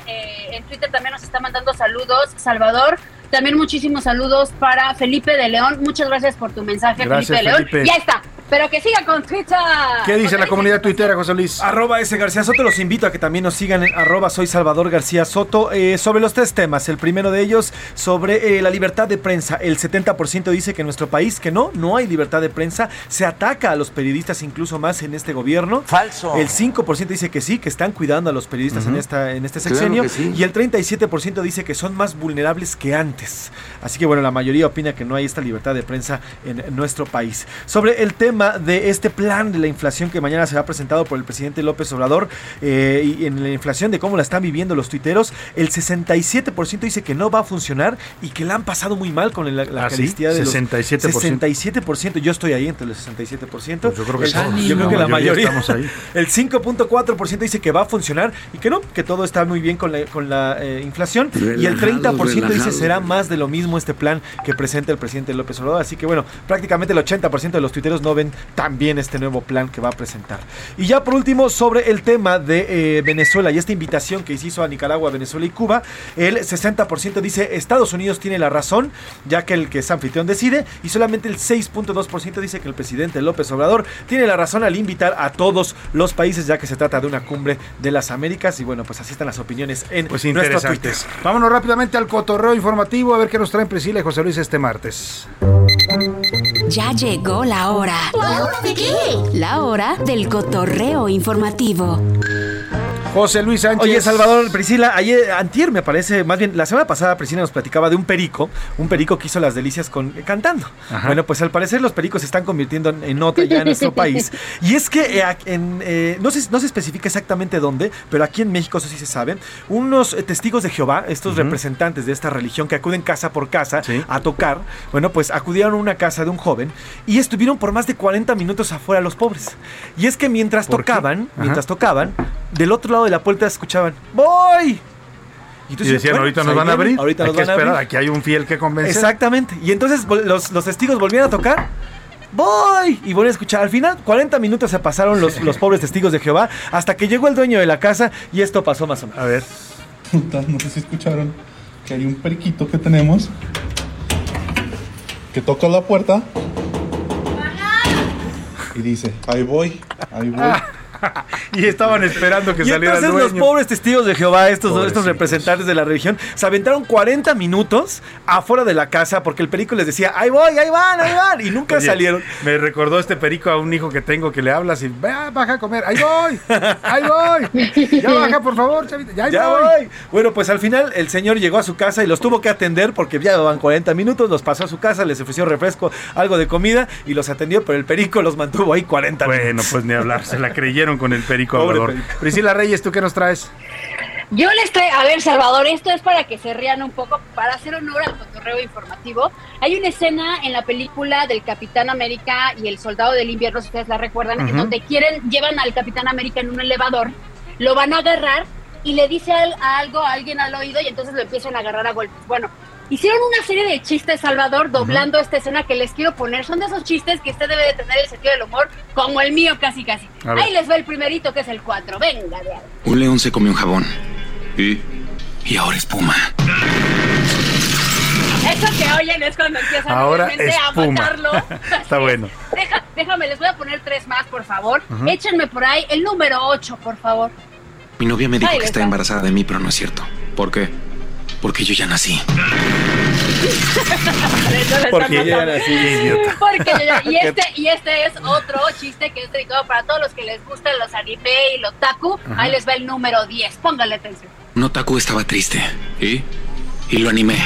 Speaker 14: eh, en Twitter también nos está mandando saludos. Salvador, también muchísimos saludos para Felipe de León. Muchas gracias por tu mensaje,
Speaker 6: Gracias,
Speaker 14: Felipe de León.
Speaker 6: Felipe.
Speaker 14: Ya está, pero que siga con Twitter.
Speaker 6: ¿Qué dice la comunidad tuitera, José Luis?
Speaker 19: Arroba S. García Soto, los invito a que también nos sigan en arroba soy Salvador García Soto eh, sobre los tres temas. El primero de ellos sobre eh, la libertad de prensa. El 70% dice que en nuestro país que no, no hay libertad de prensa. Se ataca a los periodistas incluso más en este gobierno.
Speaker 20: Falso.
Speaker 19: El 5% dice que sí, que están cuidando a los periodistas en, esta, en este sexenio.
Speaker 20: sí.
Speaker 19: Y el 37% dice que son más vulnerables que antes. Así que bueno, la mayoría opina que no hay esta libertad de prensa en nuestro país. Sobre el tema de este plan de la inflación que mañana será presentado por el presidente López Obrador eh, y en la inflación de cómo la están viviendo los tuiteros, el 67% dice que no va a funcionar y que la han pasado muy mal con la, la
Speaker 6: ¿Ah, sí?
Speaker 19: carestía de los
Speaker 6: 67%.
Speaker 19: 67%. Yo estoy ahí entre los 67%.
Speaker 6: Pues yo creo que
Speaker 19: El-
Speaker 6: todos,
Speaker 19: yo creo que la mayoría
Speaker 6: estamos ahí.
Speaker 19: el 5.4% dice que va a funcionar y que no, que todo está muy bien con la, con la eh, inflación. y el 30% dice
Speaker 20: relajado.
Speaker 19: será más de lo mismo este plan que presenta el presidente López Obrador. Así que bueno, prácticamente el 80% de los tuiteros no ven tan bien este nuevo plan que va a presentar. Y ya por último, sobre el tema de eh, Venezuela y esta invitación que se hizo a Nicaragua, Venezuela y Cuba, el 60% dice Estados Unidos tiene la razón, ya que el que es anfitrión decide, y solamente el 6.2% dice que el presidente López Obrador tiene la razón al invitar a todos los países, ya que se trata de una cumbre de las Américas. Y bueno, pues así están las opiniones en
Speaker 6: Pues
Speaker 19: nuestro Twitter.
Speaker 6: interesantes. Vámonos rápidamente al cotorreo informativo a ver qué nos traen Priscila y José Luis este martes.
Speaker 7: Ya llegó la hora.
Speaker 21: ¿De qué?
Speaker 7: La hora del cotorreo informativo.
Speaker 6: José Luis Sánchez.
Speaker 19: Oye, Salvador, Priscila, ayer, antier me parece, más bien, la semana pasada Priscila nos platicaba de un perico, un perico que hizo las delicias con, eh, cantando.
Speaker 6: Ajá.
Speaker 19: Bueno, pues al parecer los pericos se están convirtiendo en, en nota ya en nuestro país. Y es que eh, en, eh, no, se, no se especifica exactamente dónde, pero aquí en México, eso sí se sabe, unos eh, testigos de Jehová, estos representantes de esta religión que acuden casa por casa a tocar, bueno, pues acudieron a una casa de un joven y estuvieron por más de 40 minutos afuera los pobres. Y es que mientras tocaban, mientras tocaban, del otro lado de la puerta escuchaban, ¡Voy!
Speaker 6: Y
Speaker 19: tú
Speaker 6: decían,
Speaker 19: bueno,
Speaker 6: ahorita nos van a abrir.
Speaker 19: ahorita
Speaker 6: hay
Speaker 19: nos
Speaker 6: que
Speaker 19: van a
Speaker 6: esperar,
Speaker 19: abrir.
Speaker 6: aquí hay un fiel que convencer.
Speaker 19: Exactamente. Y entonces los, los testigos volvieron a tocar. ¡Voy! Y volvieron a escuchar. Al final, 40 minutos se pasaron los, los pobres testigos de Jehová hasta que llegó el dueño de la casa y esto pasó más o menos.
Speaker 6: A ver.
Speaker 22: No sé si escucharon que hay un periquito que tenemos que toca la puerta y dice, ahí voy, ahí voy.
Speaker 6: y estaban esperando que
Speaker 19: Y
Speaker 6: saliera el
Speaker 19: entonces los
Speaker 6: dueño.
Speaker 19: pobres testigos de Jehová, estos, estos representantes de la religión, se aventaron 40 minutos afuera de la casa porque el perico les decía, ahí voy, ahí van, ahí van, y nunca
Speaker 6: Oye,
Speaker 19: salieron.
Speaker 6: Me recordó este perico a un hijo que tengo que le hablas y "Ve, baja a comer. Ahí voy, ahí voy. Ya baja, por favor, chavita. Ya,
Speaker 19: Ya
Speaker 6: voy.
Speaker 19: voy. Bueno, pues al final el señor llegó a su casa y los tuvo que atender porque ya llevaban 40 minutos, los pasó a su casa, les ofreció refresco, algo de comida y los atendió, pero el perico los mantuvo ahí 40 minutos.
Speaker 6: Bueno, pues ni hablar. Se la creyeron con el perico
Speaker 19: Pobre
Speaker 6: hablador.
Speaker 19: perico.
Speaker 6: Priscila Reyes, ¿tú qué nos traes?
Speaker 14: Yo les traigo, a ver, Salvador, esto es para que se rían un poco, para hacer honor al cotorreo informativo. Hay una escena en la película del Capitán América y el Soldado del Invierno, si ustedes la recuerdan, en donde quieren, llevan al Capitán América en un elevador, lo van a agarrar y le dice al- a algo a alguien al oído y entonces lo empiezan a agarrar a golpes. Bueno, hicieron una serie de chistes, Salvador, doblando esta escena que les quiero poner. Son de esos chistes que usted debe de tener el sentido del humor, como el mío casi casi. Ahí les va el primerito, que es el 4. Venga, de ahí.
Speaker 23: Un león se comió un jabón. ¿Y? Y ahora espuma.
Speaker 14: Eso que oyen es cuando empiezan
Speaker 6: Ahora
Speaker 14: a matarlo.
Speaker 6: Está bueno.
Speaker 14: Deja- déjame, les voy a poner tres más, por favor. Échenme por ahí el número 8, por favor.
Speaker 23: Mi novia me dijo
Speaker 14: Ahí
Speaker 23: que está
Speaker 14: va.
Speaker 23: embarazada de mí, pero no es cierto. ¿Por qué? Porque yo ya nací.
Speaker 19: Porque yo ya nací, idiota.
Speaker 14: Porque yo ya- y este y este es otro chiste que es dedicado para todos los que les gustan los anime y los taku.
Speaker 23: Ajá.
Speaker 14: Ahí les va el número 10. Póngale atención.
Speaker 23: Un otaku estaba triste. ¿Y? Y lo animé.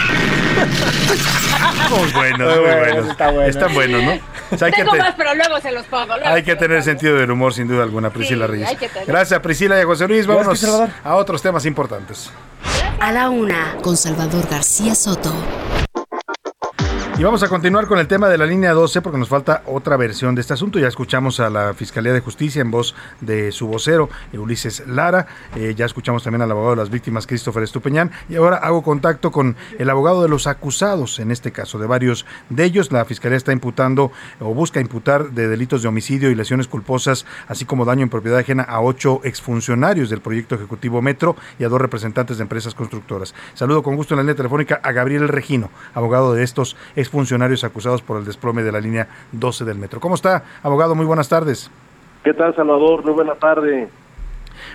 Speaker 6: Muy buenos,
Speaker 19: Muy bueno,
Speaker 6: buenos.
Speaker 19: está bueno.
Speaker 6: Están buenos, ¿no? O sea, hay que,
Speaker 14: Tengo
Speaker 6: te-
Speaker 14: más, pero luego se los pongo. luego
Speaker 6: hay que tener
Speaker 14: pongo.
Speaker 6: sentido del humor, sin duda alguna, Priscila
Speaker 14: Sí,
Speaker 6: Reyes.
Speaker 14: hay que tener.
Speaker 6: Gracias, Priscila y a José Luis. Vámonos a otros temas importantes.
Speaker 7: A la una, con Salvador García Soto.
Speaker 6: Y vamos a continuar con el tema de la línea 12 porque nos falta otra versión de este asunto. Ya escuchamos a la Fiscalía de Justicia en voz de su vocero, Ulises Lara. Eh, ya escuchamos también al abogado de las víctimas, Christopher Estupeñán. Y ahora hago contacto con el abogado de los acusados, en este caso, de varios de ellos. La Fiscalía está imputando o busca imputar de delitos de homicidio y lesiones culposas, así como daño en propiedad ajena a ocho exfuncionarios del proyecto ejecutivo Metro y a dos representantes de empresas constructoras. Saludo con gusto en la línea telefónica a Gabriel Regino, abogado de estos funcionarios acusados por el desplome de la línea 12 del metro. ¿Cómo está, abogado? Muy buenas tardes.
Speaker 24: ¿Qué tal, Salvador? Muy buena tarde.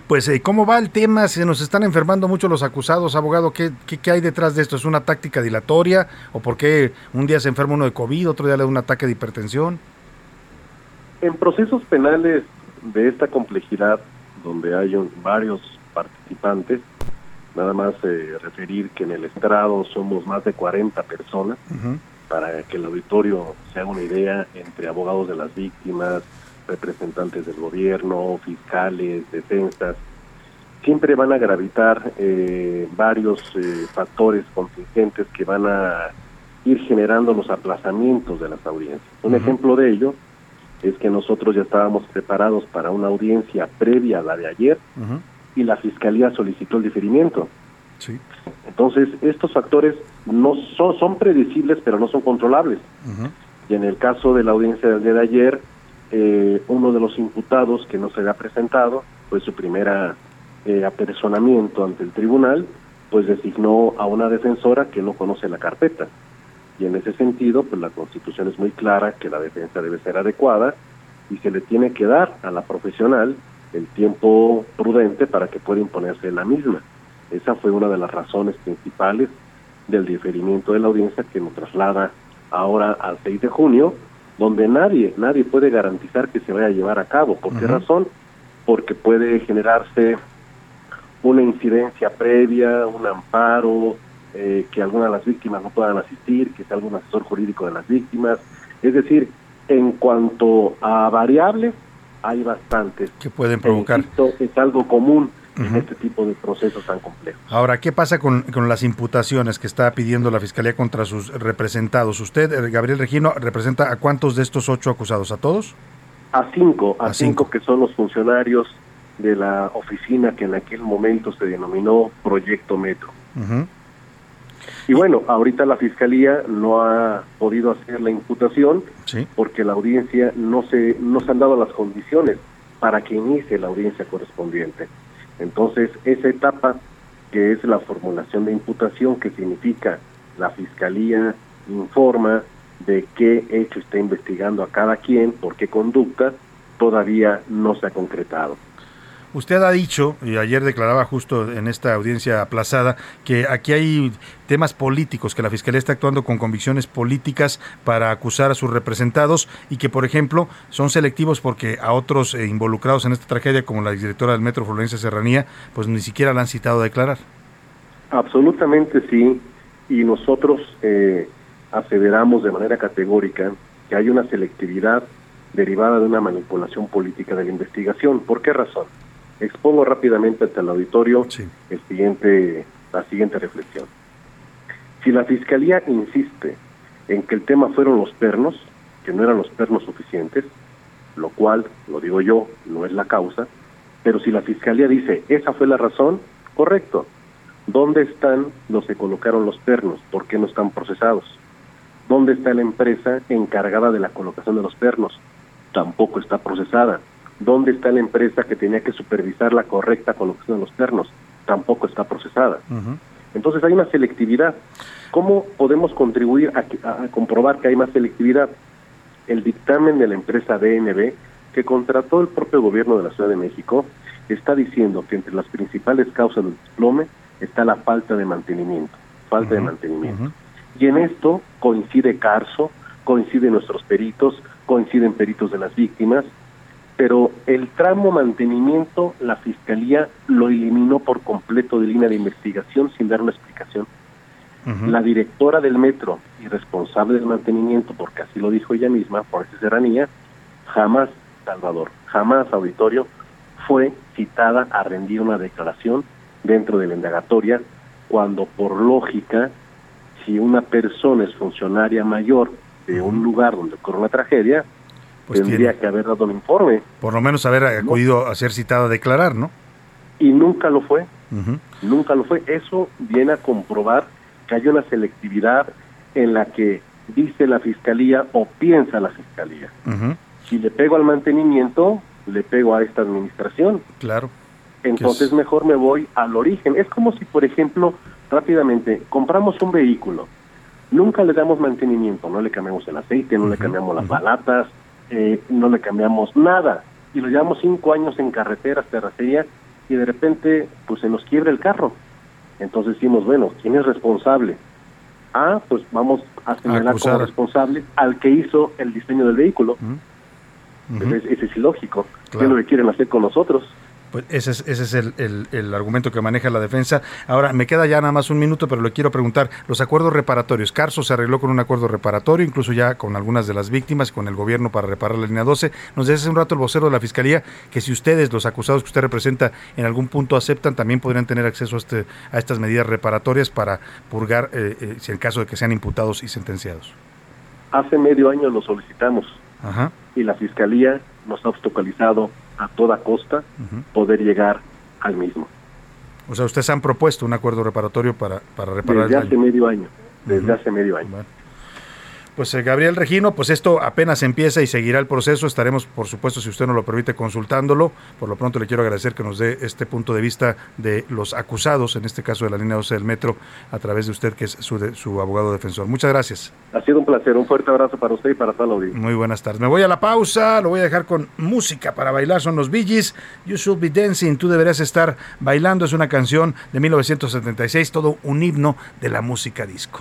Speaker 6: Pues, eh, ¿cómo va el tema? Se nos están enfermando mucho los acusados, abogado. ¿Qué, ¿Qué, hay detrás de esto? ¿Es una táctica dilatoria? ¿O por qué un día se enferma uno de COVID, otro día le da un ataque de hipertensión?
Speaker 24: En procesos penales de esta complejidad, donde hay varios participantes, nada más eh, referir que en el estrado somos más de 40 personas, para que el auditorio se haga una idea, entre abogados de las víctimas, representantes del gobierno, fiscales, defensas, siempre van a gravitar eh, varios eh, factores contingentes que van a ir generando los aplazamientos de las audiencias. Un ejemplo de ello es que nosotros ya estábamos preparados para una audiencia previa a la de ayer y la fiscalía solicitó el diferimiento. Entonces, estos factores no son, son predecibles, pero no son controlables. Y en el caso de la audiencia del día de ayer, eh, uno de los imputados que no se había presentado, fue su primera eh, apersonamiento ante el tribunal, pues designó a una defensora que no conoce la carpeta. Y en ese sentido, pues la Constitución es muy clara que la defensa debe ser adecuada y se le tiene que dar a la profesional el tiempo prudente para que pueda imponerse la misma. Esa fue una de las razones principales del diferimiento de la audiencia que nos traslada ahora al 6 de junio, donde nadie, nadie puede garantizar que se vaya a llevar a cabo. ¿Por qué razón? Porque puede generarse una incidencia previa, un amparo, eh, que algunas de las víctimas no puedan asistir, que sea algún asesor jurídico de las víctimas. Es decir, en cuanto a variables, hay bastantes.
Speaker 6: Que pueden provocar.
Speaker 24: es algo común en este tipo de procesos tan complejos.
Speaker 6: Ahora, ¿qué pasa con, con, las imputaciones que está pidiendo la Fiscalía contra sus representados? ¿Usted, eh, Gabriel Regino, representa a cuántos de estos ocho acusados? ¿A todos?
Speaker 24: A cinco, a, cinco. que son los funcionarios de la oficina que en aquel momento se denominó Proyecto Metro. Y bueno, ahorita la Fiscalía no ha podido hacer la imputación porque la audiencia no se, no se han dado las condiciones para que inicie la audiencia correspondiente. Entonces, esa etapa que es la formulación de imputación, que significa la Fiscalía informa de qué hecho está investigando a cada quien, por qué conducta, todavía no se ha concretado.
Speaker 6: Usted ha dicho, y ayer declaraba justo en esta audiencia aplazada, que aquí hay temas políticos, que la Fiscalía está actuando con convicciones políticas para acusar a sus representados y que, por ejemplo, son selectivos porque a otros eh, involucrados en esta tragedia, como la directora del Metro Florencia Serranía, pues ni siquiera la han citado a declarar.
Speaker 24: Absolutamente sí, y nosotros eh, aseveramos de manera categórica que hay una selectividad derivada de una manipulación política de la investigación. ¿Por qué razón? Expongo rápidamente ante el auditorio el siguiente, la siguiente reflexión. Si la Fiscalía insiste en que el tema fueron los pernos, que no eran los pernos suficientes, lo cual, lo digo yo, no es la causa, pero si la Fiscalía dice, esa fue la razón, correcto. ¿Dónde están los que colocaron los pernos? ¿Por qué no están procesados? ¿Dónde está la empresa encargada de la colocación de los pernos? Tampoco está procesada. ¿Dónde está la empresa que tenía que supervisar la correcta colocación de los ternos? Tampoco está procesada. Entonces hay una selectividad. ¿Cómo podemos contribuir a, comprobar que hay más selectividad? El dictamen de la empresa DNB, que contrató el propio gobierno de la Ciudad de México, está diciendo que entre las principales causas del desplome está la falta de mantenimiento, falta de mantenimiento. Y en esto coincide Carso, coinciden nuestros peritos, coinciden peritos de las víctimas, pero el tramo mantenimiento la Fiscalía lo eliminó por completo de línea de investigación sin dar una explicación. La directora del metro y responsable del mantenimiento, porque así lo dijo ella misma, por esa serranía, jamás, Salvador, jamás auditorio, fue citada a rendir una declaración dentro de la indagatoria, cuando por lógica si una persona es funcionaria mayor de un lugar donde ocurre una tragedia,
Speaker 6: Pues
Speaker 24: tendría
Speaker 6: tiene-
Speaker 24: que haber dado un informe.
Speaker 6: Por lo menos haber acudido a ser citada a declarar, ¿no?
Speaker 24: Y nunca lo fue. Nunca lo fue. Eso viene a comprobar que hay una selectividad en la que dice la fiscalía o piensa la fiscalía. Si le pego al mantenimiento, le pego a esta administración.
Speaker 6: Claro.
Speaker 24: Entonces
Speaker 6: es-
Speaker 24: mejor me voy al origen. Es como si, por ejemplo, rápidamente, compramos un vehículo, nunca le damos mantenimiento, no le cambiamos el aceite, no le cambiamos las balatas, eh, no le cambiamos nada. Y lo llevamos cinco años en carreteras, terracería, y de repente, pues se nos quiebra el carro. Entonces decimos, bueno, ¿quién es responsable? Ah, pues vamos a señalar como responsable al que hizo el diseño del vehículo.
Speaker 6: Ujú.
Speaker 24: Ese, ese es ilógico. ¿Qué es lo que quieren hacer con nosotros?
Speaker 6: Pues ese es, ese es el, el- el argumento que maneja la defensa. Ahora, me queda ya nada más un minuto, pero le quiero preguntar, los acuerdos reparatorios. Carso se arregló con un acuerdo reparatorio, incluso ya con algunas de las víctimas, con el gobierno para reparar la línea 12. Nos decía hace un rato el vocero de la Fiscalía que si ustedes, los acusados que usted representa, en algún punto aceptan, también podrían tener acceso a, este, a estas medidas reparatorias para purgar, eh, eh, si en caso de que sean imputados y sentenciados.
Speaker 24: Hace medio año lo solicitamos.
Speaker 6: Ajá.
Speaker 24: y la fiscalía nos ha obstaculizado a toda costa poder llegar al mismo.
Speaker 6: O sea, ustedes han propuesto un acuerdo reparatorio para, para reparar
Speaker 24: Desde
Speaker 6: el
Speaker 24: hace
Speaker 6: daño.
Speaker 24: medio año, desde hace medio año.
Speaker 6: Pues eh, Gabriel Regino, pues esto apenas empieza y seguirá el proceso. Estaremos, por supuesto, si usted nos lo permite, consultándolo. Por lo pronto le quiero agradecer que nos dé este punto de vista de los acusados, en este caso de la línea 12 del metro, a través de usted, que es su, de- su abogado defensor. Muchas gracias.
Speaker 24: Ha sido un placer, un fuerte abrazo para usted y para toda la audiencia.
Speaker 6: Muy buenas tardes. Me voy a la pausa, lo voy a dejar con música para bailar. Son los Gees. You Should Be Dancing. Tú deberías estar bailando. Es una canción de 1976, todo un himno de la música disco.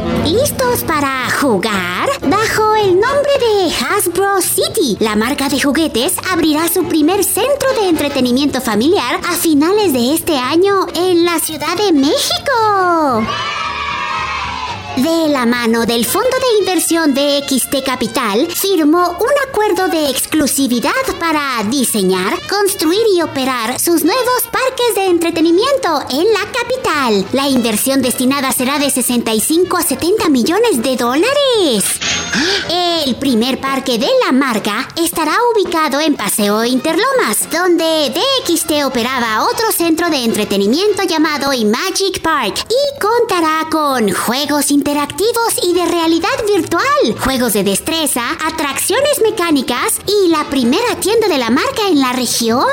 Speaker 25: ¿Listos para jugar? Bajo el nombre de Hasbro City, la marca de juguetes abrirá su primer centro de entretenimiento familiar a finales de este año en la Ciudad de México. De la mano del Fondo de Inversión de XT Capital, firmó un acuerdo de exclusividad para diseñar, construir y operar sus nuevos parques de entretenimiento en la capital. La inversión destinada será de 65 a 70 millones de dólares. El primer parque de la marca estará ubicado en Paseo Interlomas, donde DXT operaba otro centro de entretenimiento llamado Imagic Park y contará con juegos interactivos y de realidad virtual, juegos de destreza, atracciones mecánicas y la primera tienda de la marca en la región.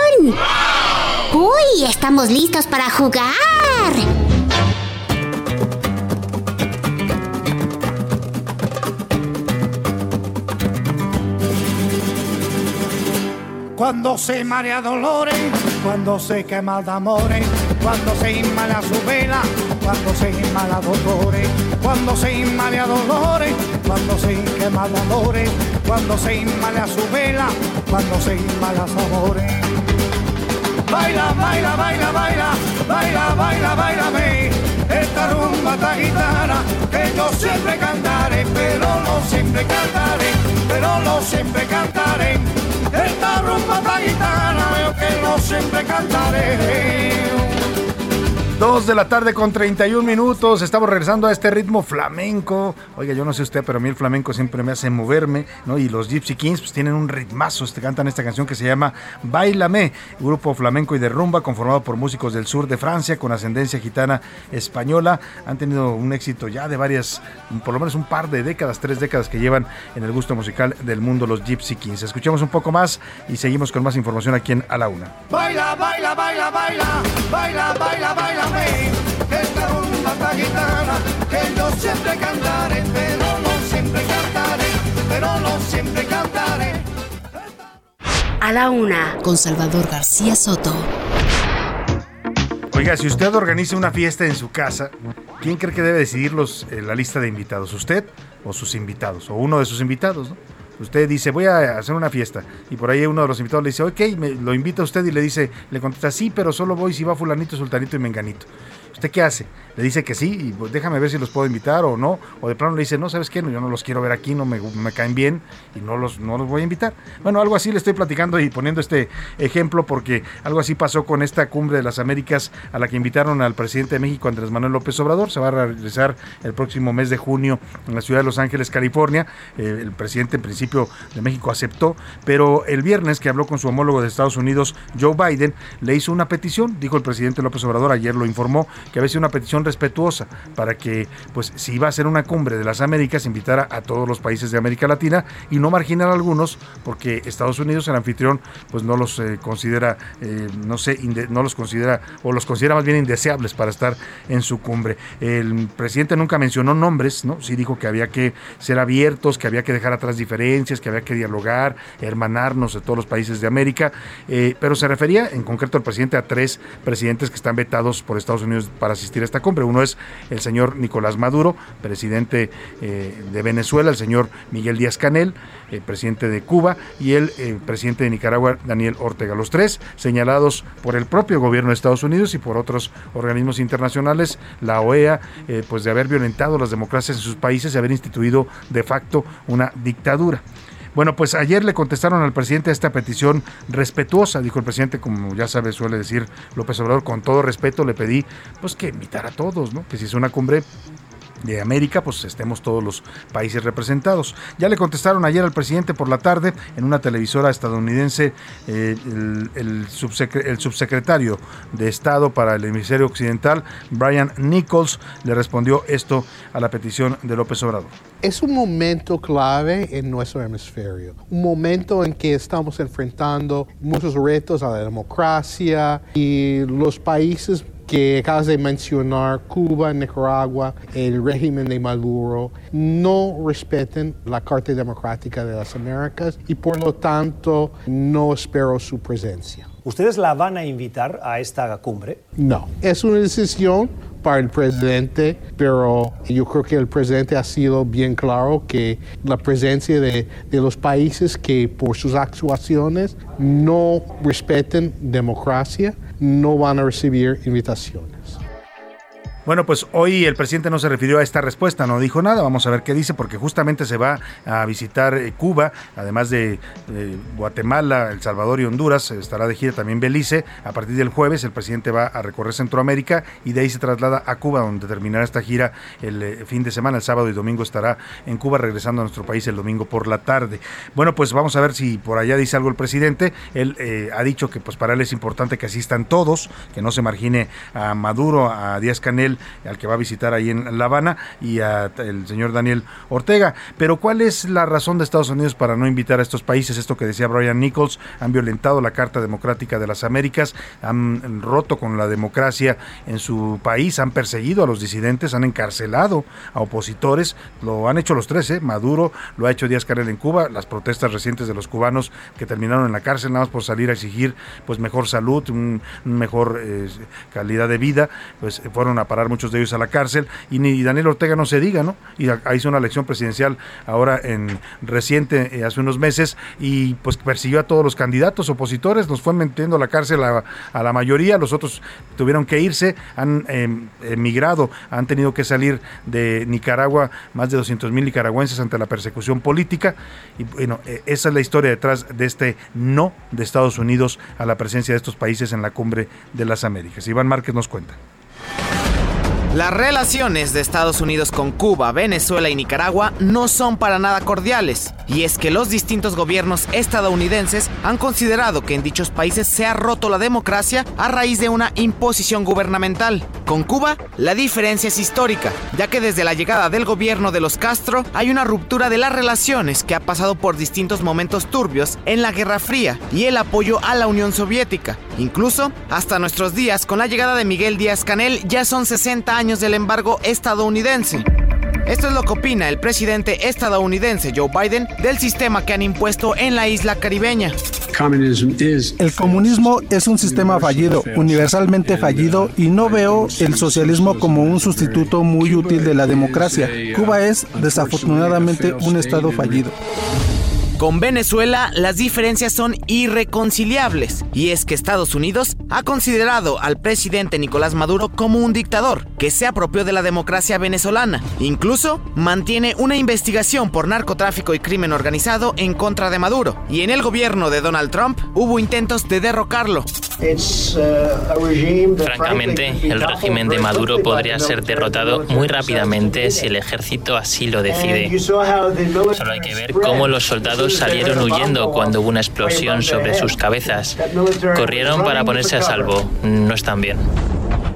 Speaker 25: ¡Uy! Estamos listos para jugar.
Speaker 15: Cuando se marea dolores, cuando se quema de amores, cuando se inmala su vela, cuando se inmala dolores, cuando se inmala dolores, cuando se quema de amores, cuando se inmala su vela, cuando se inmala su amores. Baila, baila, baila, baila, baila, baila, bailame, esta rumba esta guitarra que yo siempre cantaré, pero no siempre cantaré, pero no siempre cantaré. Esta rumba esta guitarra yo que no siempre cantaré.
Speaker 6: Dos de la tarde con 31 minutos. Estamos regresando a este ritmo flamenco. Oiga, yo no sé usted, pero a mí el flamenco siempre me hace moverme, ¿no? Y los Gypsy Kings pues, tienen un ritmazo. Este, cantan esta canción que se llama Bailame, grupo flamenco y de rumba conformado por músicos del sur de Francia con ascendencia gitana española. Han tenido un éxito ya de varias, por lo menos un par de décadas, tres décadas que llevan en el gusto musical del mundo los Gypsy Kings. Escuchemos un poco más y seguimos con más información aquí en A la Una.
Speaker 15: Baila, baila, baila, baila, baila, baila, baila esta rumba gitana, que yo siempre cantaré, pero no siempre cantaré, pero no siempre cantaré.
Speaker 7: A la una, con Salvador García Soto.
Speaker 6: Oiga, si usted organiza una fiesta en su casa, ¿quién cree que debe decidir los, eh, la lista de invitados? ¿Usted o sus invitados? O uno de sus invitados, ¿no? Usted dice, voy a hacer una fiesta. Y por ahí uno de los invitados le dice, ok, me, lo invita a usted y le dice, le contesta, sí, pero solo voy si va fulanito, sultanito y menganito. ¿Usted qué hace? Le dice que sí y pues déjame ver si los puedo invitar o no. O de plano le dice, no, ¿sabes qué? yo no los quiero ver aquí, no me, caen bien y no los, no los voy a invitar. Bueno, algo así le estoy platicando y poniendo este ejemplo porque algo así pasó con esta cumbre de las Américas a la que invitaron al presidente de México, Andrés Manuel López Obrador. Se va a realizar el próximo mes de junio en la ciudad de Los Ángeles, California. Eh, el presidente en principio de México aceptó, pero el viernes que habló con su homólogo de Estados Unidos, Joe Biden, le hizo una petición, dijo el presidente López Obrador, ayer lo informó, que había sido una petición respetuosa para que, pues, si iba a ser una cumbre de las Américas, invitara a todos los países de América Latina y no marginar a algunos, porque Estados Unidos, el anfitrión, pues no los eh, considera, eh, no sé, no los considera, o los considera más bien indeseables para estar en su cumbre. El presidente nunca mencionó nombres, ¿no? Sí dijo que había que ser abiertos, que había que dejar atrás diferencias, que había que dialogar, hermanarnos de todos los países de América, eh, pero se refería en concreto al presidente a tres presidentes que están vetados por Estados Unidos para asistir esta cumbre. Uno es el señor Nicolás Maduro, presidente eh, de Venezuela, el señor Miguel Díaz Canel, eh, presidente de Cuba, y el eh, presidente de Nicaragua, Daniel Ortega. Los tres señalados por el propio gobierno de Estados Unidos y por otros organismos internacionales, la OEA, pues de haber violentado las democracias en sus países y haber instituido de facto una dictadura. Bueno, pues ayer le contestaron al presidente esta petición respetuosa, dijo el presidente, como ya sabe, suele decir López Obrador, con todo respeto le pedí pues que invitar a todos, ¿no? Que si es una cumbre de América, pues estemos todos los países representados. Ya le contestaron ayer al presidente por la tarde en una televisora estadounidense eh, el, subsecretario de Estado para el hemisferio occidental, Brian Nichols, le respondió esto a la petición de López Obrador.
Speaker 26: Es un momento clave en nuestro hemisferio, un momento en que estamos enfrentando muchos retos a la democracia y los países que acabas de mencionar, Cuba, Nicaragua, el régimen de Maduro, no respeten la Carta Democrática de las Américas y por lo tanto no espero su presencia.
Speaker 27: ¿Ustedes la van a invitar a esta cumbre?
Speaker 26: No, es una decisión para el presidente, pero yo creo que el presidente ha sido bien claro que la presencia de, de los países que por sus actuaciones no respeten democracia, no van a recibir invitaciones.
Speaker 6: Bueno, pues hoy el presidente no se refirió a esta respuesta, no dijo nada. Vamos a ver qué dice, porque justamente se va a visitar eh, Cuba, además de Guatemala, El Salvador y Honduras. Estará de gira también Belice. A partir del jueves, el presidente va a recorrer Centroamérica y de ahí se traslada a Cuba, donde terminará esta gira el eh, fin de semana. El sábado y domingo estará en Cuba, regresando a nuestro país el domingo por la tarde. Bueno, pues vamos a ver si por allá dice algo el presidente. Él eh, ha dicho que pues para él es importante que asistan todos, que no se margine a Maduro, a Díaz Canel al que va a visitar ahí en La Habana, y al señor Daniel Ortega. Pero ¿cuál es la razón de Estados Unidos para no invitar a estos países? Esto que decía Brian Nichols, han violentado la Carta Democrática de las Américas, han roto con la democracia en su país, han perseguido a los disidentes, han encarcelado a opositores, lo han hecho los tres, ¿eh? Maduro, lo ha hecho Díaz Canel en Cuba, las protestas recientes de los cubanos que terminaron en la cárcel nada más por salir a exigir pues mejor salud, un, mejor eh, calidad de vida, pues fueron a parar muchos de ellos a la cárcel, y ni Daniel Ortega no se diga, ¿no? Y hizo una elección presidencial ahora en reciente, eh, hace unos meses, y pues persiguió a todos los candidatos opositores, los fue metiendo a la cárcel a, la mayoría, los otros tuvieron que irse, han em, emigrado, han tenido que salir de Nicaragua, más de 200 mil nicaragüenses ante la persecución política, y bueno, e, esa es la historia detrás de este no de Estados Unidos a la presencia de estos países en la cumbre de las Américas. Iván Márquez nos cuenta.
Speaker 28: Las relaciones de Estados Unidos con Cuba, Venezuela y Nicaragua no son para nada cordiales, y es que los distintos gobiernos estadounidenses han considerado que en dichos países se ha roto la democracia a raíz de una imposición gubernamental. Con Cuba, la diferencia es histórica, ya que desde la llegada del gobierno de los Castro hay una ruptura de las relaciones que ha pasado por distintos momentos turbios en la Guerra Fría y el apoyo a la Unión Soviética. Incluso, hasta nuestros días, con la llegada de Miguel Díaz Canel, ya son 60 años del embargo estadounidense. Esto es lo que opina el presidente estadounidense Joe Biden del sistema que han impuesto en la isla caribeña.
Speaker 29: El comunismo es un sistema fallido, universalmente fallido, y no veo el socialismo como un sustituto muy útil de la democracia. Cuba es, desafortunadamente, un estado fallido.
Speaker 28: Con Venezuela las diferencias son irreconciliables y es que Estados Unidos ha considerado al presidente Nicolás Maduro como un dictador que se apropió de la democracia venezolana. Incluso mantiene una investigación por narcotráfico y crimen organizado en contra de Maduro y en el gobierno de Donald Trump hubo intentos de derrocarlo.
Speaker 20: Francamente, el régimen de Maduro podría ser derrotado muy rápidamente si el ejército así lo decide. Solo hay que ver cómo los soldados salieron huyendo cuando hubo una explosión sobre sus cabezas. Corrieron para ponerse a salvo. No están bien.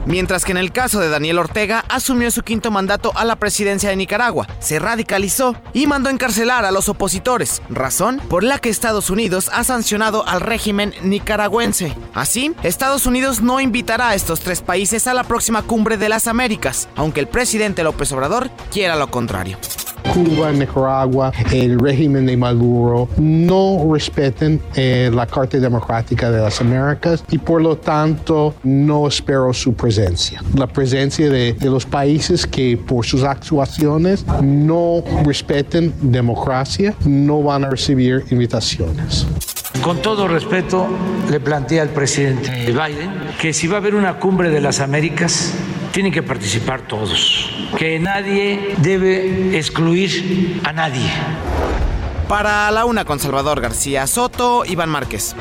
Speaker 28: Mientras que en el caso de Daniel Ortega asumió su quinto mandato a la presidencia de Nicaragua, se radicalizó y mandó encarcelar a los opositores, razón por la que Estados Unidos ha sancionado al régimen nicaragüense. Así, Estados Unidos no invitará a estos tres países a la próxima cumbre de las Américas, aunque el presidente López Obrador quiera lo contrario.
Speaker 26: Cuba, Nicaragua, el régimen de Maduro no respetan eh, la Carta Democrática de las Américas y por lo tanto no espero su presencia. La presencia de, de los países que por sus actuaciones no respetan democracia no van a recibir invitaciones.
Speaker 30: Con todo respeto, le planteé al presidente Biden que si va a haber una cumbre de las Américas, tienen que participar todos, que nadie debe excluir a nadie.
Speaker 28: Para la una con Salvador García Soto, Iván Márquez.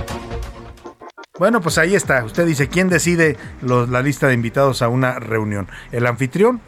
Speaker 6: Bueno, pues ahí está. Usted dice, ¿quién decide los, la lista de invitados a una reunión? ¿El anfitrión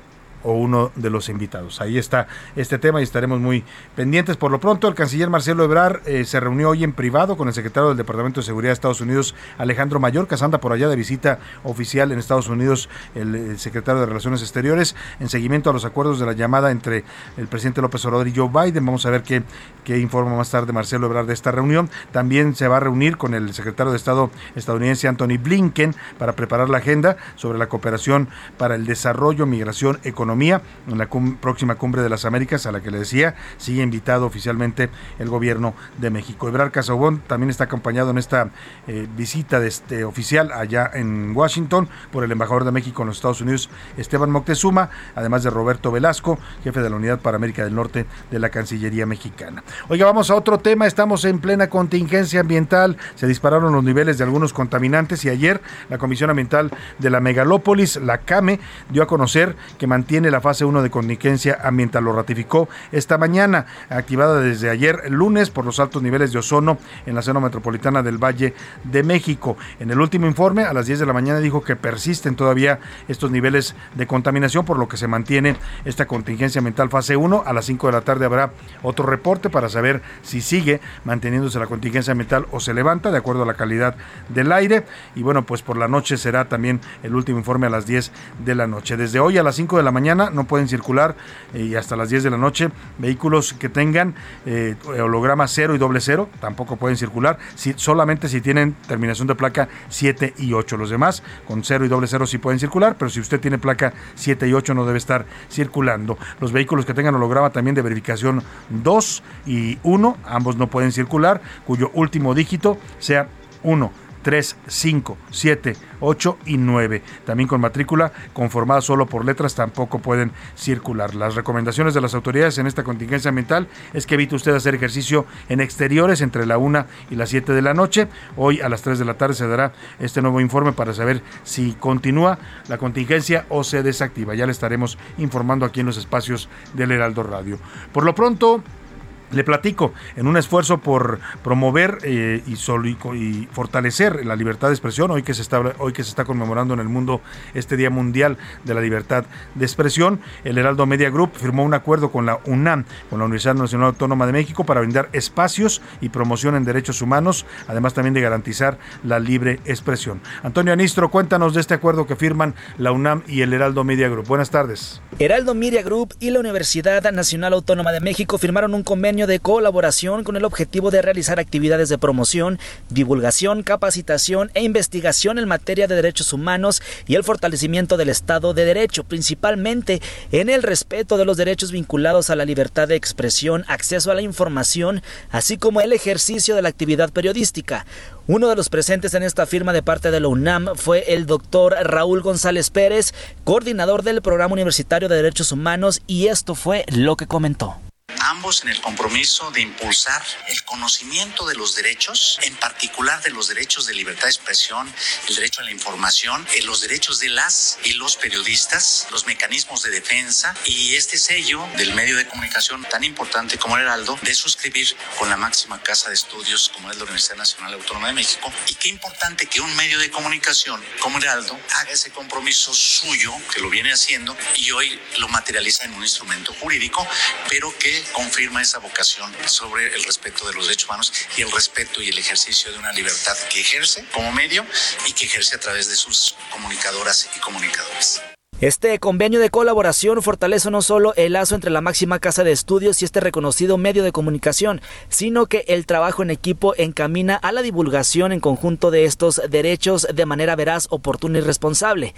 Speaker 6: o uno de los invitados. Ahí está este tema y estaremos muy pendientes. Por lo pronto, el canciller Marcelo Ebrard eh, se reunió hoy en privado con el secretario del Departamento de Seguridad de Estados Unidos, Alejandro Mayorkas, anda por allá de visita oficial en Estados Unidos, el, secretario de Relaciones Exteriores, en seguimiento a los acuerdos de la llamada entre el presidente López Obrador y Joe Biden. Vamos a ver qué, qué informa más tarde Marcelo Ebrard de esta reunión. También se va a reunir con el secretario de Estado estadounidense Anthony Blinken para preparar la agenda sobre la cooperación para el desarrollo, migración, económica en la próxima cumbre de las Américas, a la que le decía, sigue invitado oficialmente el gobierno de México. Ebrar Casabón también está acompañado en esta eh, visita de este oficial allá en Washington por el embajador de México en los Estados Unidos, Esteban Moctezuma, además de Roberto Velasco, jefe de la Unidad para América del Norte de la Cancillería Mexicana. Oiga, vamos a otro tema, estamos en plena contingencia ambiental, se dispararon los niveles de algunos contaminantes y ayer la Comisión Ambiental de la Megalópolis, la CAME, dio a conocer que mantiene la fase 1 de contingencia ambiental. Lo ratificó esta mañana, activada desde ayer lunes por los altos niveles de ozono en la zona metropolitana del Valle de México. En el último informe, a las 10 de la mañana, dijo que persisten todavía estos niveles de contaminación, por lo que se mantiene esta contingencia ambiental fase 1. A las 5 de la tarde habrá otro reporte para saber si sigue manteniéndose la contingencia ambiental o se levanta de acuerdo a la calidad del aire. Y bueno, pues por la noche será también el último informe a las 10 de la noche. Desde hoy a las 5 de la mañana no pueden circular eh, y hasta las 10 de la noche vehículos que tengan eh, holograma 0 y doble 0 tampoco pueden circular, si, solamente si tienen terminación de placa 7 y 8. Los demás con 0 y doble 0 sí pueden circular, pero si usted tiene placa 7 y 8 no debe estar circulando. Los vehículos que tengan holograma también de verificación 2 y 1, ambos no pueden circular, cuyo último dígito sea 1 3, 5, 7, 8 y 9. También con matrícula conformada solo por letras tampoco pueden circular. Las recomendaciones de las autoridades en esta contingencia ambiental es que evite usted hacer ejercicio en exteriores entre la 1 y las 7 de la noche. Hoy a las 3 de la tarde se dará este nuevo informe para saber si continúa la contingencia o se desactiva. Ya le estaremos informando aquí en los espacios del Heraldo Radio. Por lo pronto, Le platico, en un esfuerzo por promover eh, y, fortalecer la libertad de expresión, hoy que, se está, hoy que se está conmemorando en el mundo este Día Mundial de la Libertad de Expresión, el Heraldo Media Group firmó un acuerdo con la UNAM, con la Universidad Nacional Autónoma de México, para brindar espacios y promoción en derechos humanos, además también de garantizar la libre expresión. Antonio Anistro, cuéntanos de este acuerdo que firman la UNAM y el Heraldo Media Group. Buenas tardes.
Speaker 31: Heraldo Media Group y la Universidad Nacional Autónoma de México firmaron un convenio de colaboración con el objetivo de realizar actividades de promoción, divulgación, capacitación e investigación en materia de derechos humanos y el fortalecimiento del Estado de Derecho, principalmente en el respeto de los derechos vinculados a la libertad de expresión, acceso a la información, así como el ejercicio de la actividad periodística. Uno de los presentes en esta firma de parte de la UNAM fue el doctor Raúl González Pérez, coordinador del Programa Universitario de Derechos Humanos, y esto fue lo que comentó
Speaker 32: ambos en el compromiso de impulsar el conocimiento de los derechos, en particular de los derechos de libertad de expresión, el derecho a la información, eh, los derechos de las y los periodistas, los mecanismos de defensa y este sello del medio de comunicación tan importante como el Heraldo de suscribir con la máxima casa de estudios como es la Universidad Nacional Autónoma de México. Y qué importante que un medio de comunicación como Heraldo haga ese compromiso suyo que lo viene haciendo y hoy lo materializa en un instrumento jurídico pero que confirma esa vocación sobre el respeto de los derechos humanos y el respeto y el ejercicio de una libertad que ejerce como medio y que ejerce a través de sus comunicadoras y comunicadores.
Speaker 31: Este convenio de colaboración fortalece no solo el lazo entre la máxima casa de estudios y este reconocido medio de comunicación, sino que el trabajo en equipo encamina a la divulgación en conjunto de estos derechos de manera veraz, oportuna y responsable.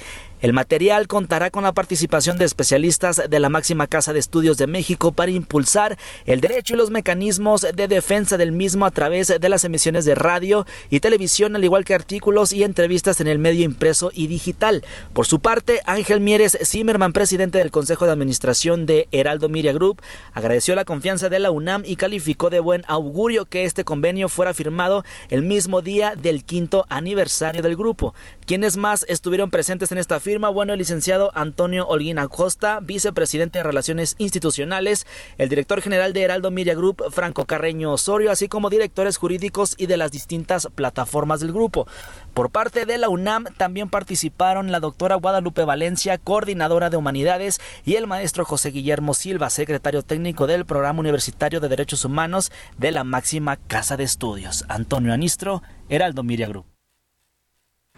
Speaker 31: El material contará con la participación de especialistas de la máxima casa de estudios de México para impulsar el derecho y los mecanismos de defensa del mismo a través de las emisiones de radio y televisión, al igual que artículos y entrevistas en el medio impreso y digital. Por su parte, Ángel Mieres Zimmerman, presidente del Consejo de Administración de Heraldo Media Group, agradeció la confianza de la UNAM y calificó de buen augurio que este convenio fuera firmado el mismo día del quinto aniversario del grupo. Quienes más estuvieron presentes en esta firma? Bueno, el licenciado Antonio Holguín Acosta, vicepresidente de Relaciones Institucionales, el director general de Heraldo Media Group, Franco Carreño Osorio, así como directores jurídicos y de las distintas plataformas del grupo. Por parte de la UNAM también participaron la doctora Guadalupe Valencia, coordinadora de Humanidades, y el maestro José Guillermo Silva, secretario técnico del Programa Universitario de Derechos Humanos de la máxima Casa de Estudios. Antonio Anistro, Heraldo Miria Group.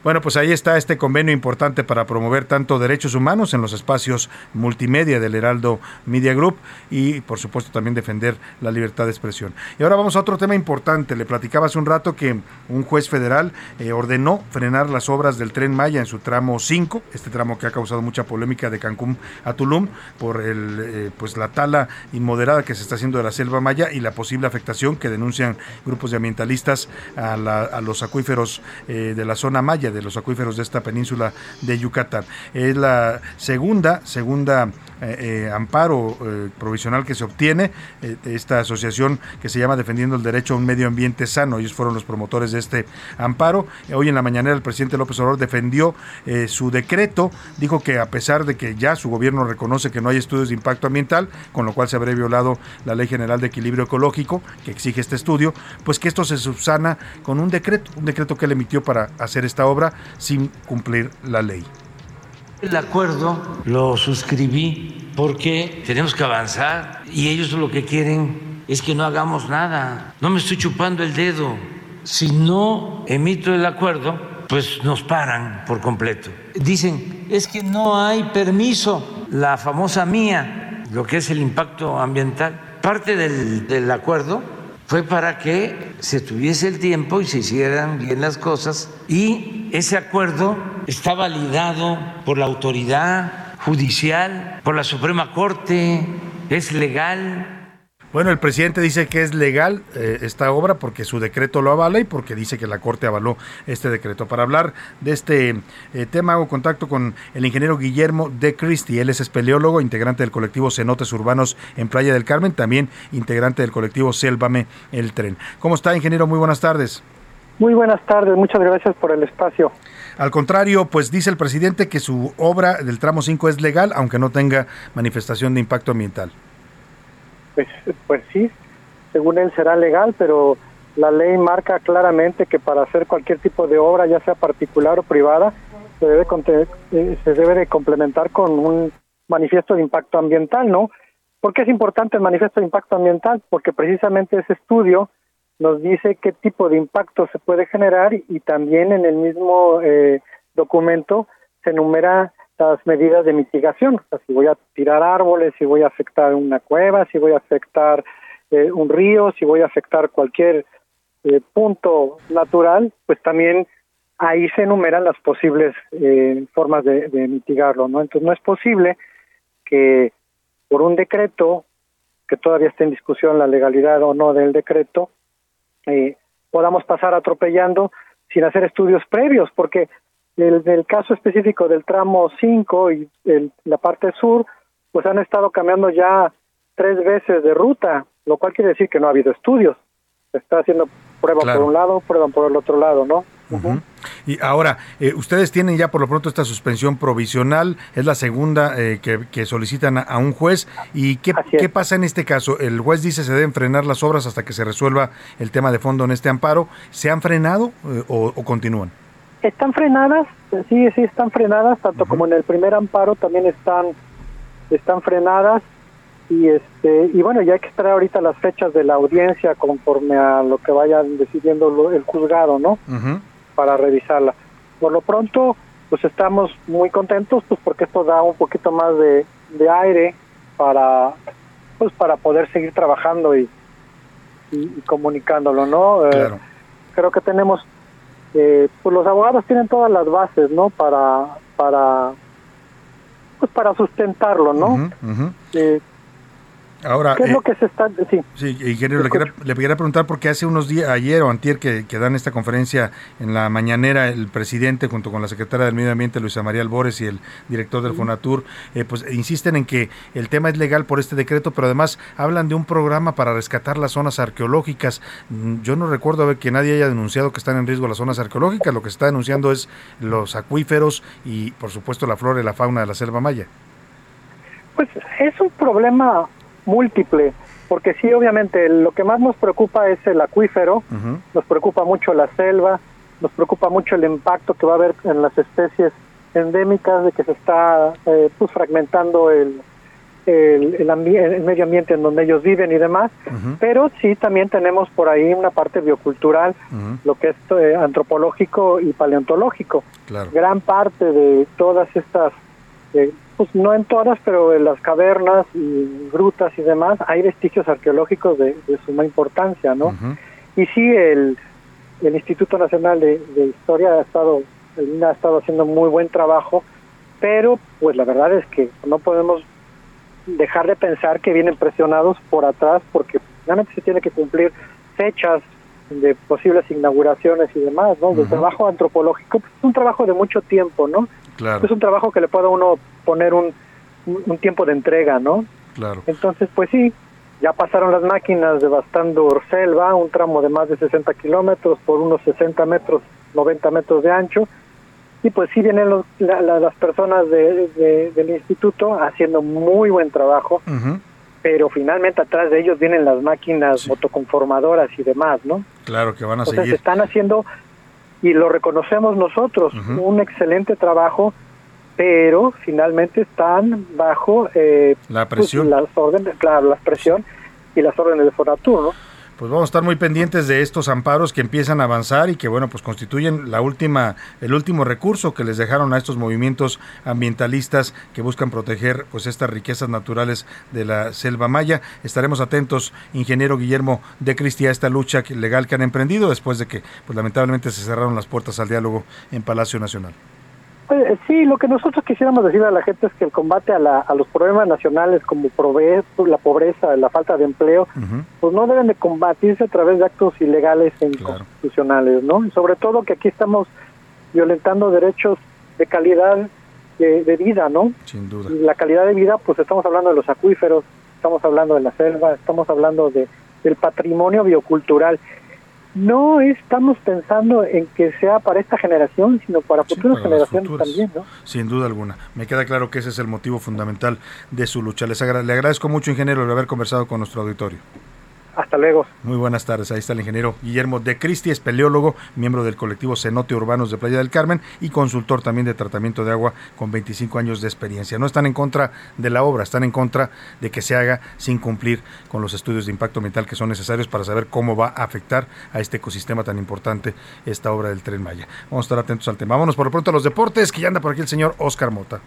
Speaker 6: Bueno, pues ahí está este convenio importante para promover tanto derechos humanos en los espacios multimedia del Heraldo Media Group y, por supuesto, también defender la libertad de expresión. Y ahora vamos a otro tema importante. Le platicaba hace un rato que un juez federal eh, ordenó frenar las obras del tren Maya en su tramo 5, este tramo que ha causado mucha polémica de Cancún a Tulum por el, eh, pues la tala inmoderada que se está haciendo de la selva maya y la posible afectación que denuncian grupos de ambientalistas a, los acuíferos eh, de la zona maya de los acuíferos de esta península de Yucatán. Es la segunda, segunda eh, eh, amparo eh, provisional que se obtiene esta asociación que se llama Defendiendo el Derecho a un Medio Ambiente Sano. Ellos fueron los promotores de este amparo. Hoy en la mañana el presidente López Obrador defendió su decreto, dijo que a pesar de que ya su gobierno reconoce que no hay estudios de impacto ambiental, con lo cual se habría violado la Ley General de Equilibrio Ecológico que exige este estudio, pues que esto se subsana con un decreto, un decreto que él emitió para hacer esta obra sin cumplir la ley.
Speaker 30: El acuerdo lo suscribí porque tenemos que avanzar y ellos lo que quieren es que no hagamos nada. No me estoy chupando el dedo. Si no emito el acuerdo, pues nos paran por completo. Dicen, es que no hay permiso. La famosa mía, lo que es el impacto ambiental, parte del, acuerdo fue para que se tuviese el tiempo y se hicieran bien las cosas. Y ese acuerdo está validado por la autoridad judicial, por la Suprema Corte, es legal,
Speaker 6: bueno, el presidente dice que es legal eh, esta obra porque su decreto lo avala y porque dice que la Corte avaló este decreto. Para hablar de este eh, tema hago contacto con el ingeniero Guillermo de Cristi. Él es espeleólogo, integrante del colectivo Cenotes Urbanos en Playa del Carmen, también integrante del colectivo Sélvame el Tren. ¿Cómo está, ingeniero? Muy buenas tardes.
Speaker 33: Muy buenas tardes, muchas gracias por el espacio.
Speaker 6: Al contrario, pues dice el presidente que su obra del tramo 5 es legal, aunque no tenga manifestación de impacto ambiental.
Speaker 33: Pues, pues sí, según él será legal, pero la ley marca claramente que para hacer cualquier tipo de obra, ya sea particular o privada, se debe, eh, se debe de complementar con un manifiesto de impacto ambiental, ¿no? ¿Por qué es importante el manifiesto de impacto ambiental? Porque precisamente ese estudio nos dice qué tipo de impacto se puede generar y también en el mismo eh, documento se enumera las medidas de mitigación, o sea, si voy a tirar árboles, si voy a afectar una cueva, si voy a afectar eh, un río, si voy a afectar cualquier eh, punto natural, pues también ahí se enumeran las posibles eh, formas de, de, mitigarlo, ¿no? Entonces no es posible que por un decreto, que todavía esté en discusión la legalidad o no del decreto, eh, podamos pasar atropellando sin hacer estudios previos, porque el, del caso específico del tramo 5 y el, la parte sur, pues han estado cambiando ya tres veces de ruta, lo cual quiere decir que no ha habido estudios. Se está haciendo prueba por un lado, prueba por el otro lado, ¿no?
Speaker 6: Y ahora, eh, ustedes tienen ya por lo pronto esta suspensión provisional, es la segunda eh, que, solicitan a, un juez. ¿Y qué, qué, pasa en este caso? El juez dice se deben frenar las obras hasta que se resuelva el tema de fondo en este amparo. ¿Se han frenado eh, o, continúan?
Speaker 33: Están frenadas, sí, sí, están frenadas, tanto como en el primer amparo también están, están frenadas. Y este y bueno ya hay que esperar ahorita las fechas de la audiencia conforme a lo que vayan decidiendo el juzgado no para revisarla. Por lo pronto, pues estamos muy contentos, pues porque esto da un poquito más de, aire para, pues para poder seguir trabajando y, y, comunicándolo, ¿no? Eh, creo que tenemos, eh, pues los abogados tienen todas las bases, ¿no? Para, para, pues para sustentarlo, ¿no? Eh,
Speaker 6: Ahora,
Speaker 33: ¿Qué es lo eh, que se está...? Sí,
Speaker 6: sí ingeniero, le quería, le quería, preguntar porque hace unos días, ayer o antier, que, que, dan esta conferencia en la mañanera, el presidente junto con la secretaria del Medio Ambiente, Luisa María Albores, y el director del Fonatur, eh, pues insisten en que el tema es legal por este decreto, pero además hablan de un programa para rescatar las zonas arqueológicas. Mm, yo no recuerdo ver que nadie haya denunciado que están en riesgo las zonas arqueológicas, lo que se está denunciando es los acuíferos y, por supuesto, la flora y la fauna de la selva maya.
Speaker 33: Pues es un problema múltiple, porque sí, obviamente, lo que más nos preocupa es el acuífero, nos preocupa mucho la selva, nos preocupa mucho el impacto que va a haber en las especies endémicas, de que se está eh, pues fragmentando el, el, el, medio ambiente en donde ellos viven y demás, pero sí también tenemos por ahí una parte biocultural, lo que es eh, antropológico y paleontológico. Gran parte de todas estas eh, pues no en todas, pero en las cavernas y grutas y demás hay vestigios arqueológicos de, suma importancia, ¿no? Y sí, el, el Instituto Nacional de, Historia ha estado, el ha estado haciendo muy buen trabajo, pero pues la verdad es que no podemos dejar de pensar que vienen presionados por atrás porque realmente se tiene que cumplir fechas de posibles inauguraciones y demás, ¿no? El trabajo antropológico pues, es un trabajo de mucho tiempo, ¿no? Es un trabajo que le puede uno poner un, un tiempo de entrega, ¿no?
Speaker 6: Claro.
Speaker 33: Entonces, pues sí, ya pasaron las máquinas devastando selva, un tramo de más de 60 kilómetros por unos 60 metros, 90 metros de ancho, y pues sí vienen los, las personas de, del instituto haciendo muy buen trabajo, pero finalmente atrás de ellos vienen las máquinas motoconformadoras y demás, ¿no?
Speaker 6: Claro que van a
Speaker 33: Entonces
Speaker 6: seguir.
Speaker 33: están haciendo y lo reconocemos nosotros, un excelente trabajo, pero finalmente están bajo eh,
Speaker 6: la pues, presión,
Speaker 33: las órdenes, claro, la presión y las órdenes de Fonatur, ¿no?
Speaker 6: Pues vamos a estar muy pendientes de estos amparos que empiezan a avanzar y que bueno pues constituyen la última el último recurso que les dejaron a estos movimientos ambientalistas que buscan proteger pues estas riquezas naturales de la selva maya. Estaremos atentos ingeniero Guillermo de Cristi a esta lucha legal que han emprendido después de que pues lamentablemente se cerraron las puertas al diálogo en Palacio Nacional
Speaker 33: pues, sí, lo que nosotros quisiéramos decir a la gente es que el combate a, la, a los problemas nacionales como la pobreza, la falta de empleo, pues no deben de combatirse a través de actos ilegales e inconstitucionales, ¿no? Y sobre todo que aquí estamos violentando derechos de calidad de, vida, ¿no?
Speaker 6: Sin duda.
Speaker 33: Y la calidad de vida, pues estamos hablando de los acuíferos, estamos hablando de la selva, estamos hablando de del patrimonio biocultural no estamos pensando en que sea para esta generación, sino para futuras generaciones también, ¿no?
Speaker 6: Sin duda alguna. Me queda claro que ese es el motivo fundamental de su lucha. Les le agradezco mucho, ingeniero, de haber conversado con nuestro auditorio.
Speaker 33: Hasta luego.
Speaker 6: Muy buenas tardes. Ahí está el ingeniero Guillermo de Cristi, espeleólogo, miembro del colectivo Cenote Urbanos de Playa del Carmen y consultor también de tratamiento de agua con 25 años de experiencia. No están en contra de la obra, están en contra de que se haga sin cumplir con los estudios de impacto ambiental que son necesarios para saber cómo va a afectar a este ecosistema tan importante esta obra del Tren Maya. Vamos a estar atentos al tema. Vámonos por lo pronto a los deportes, que ya anda por aquí el señor Oscar Mota.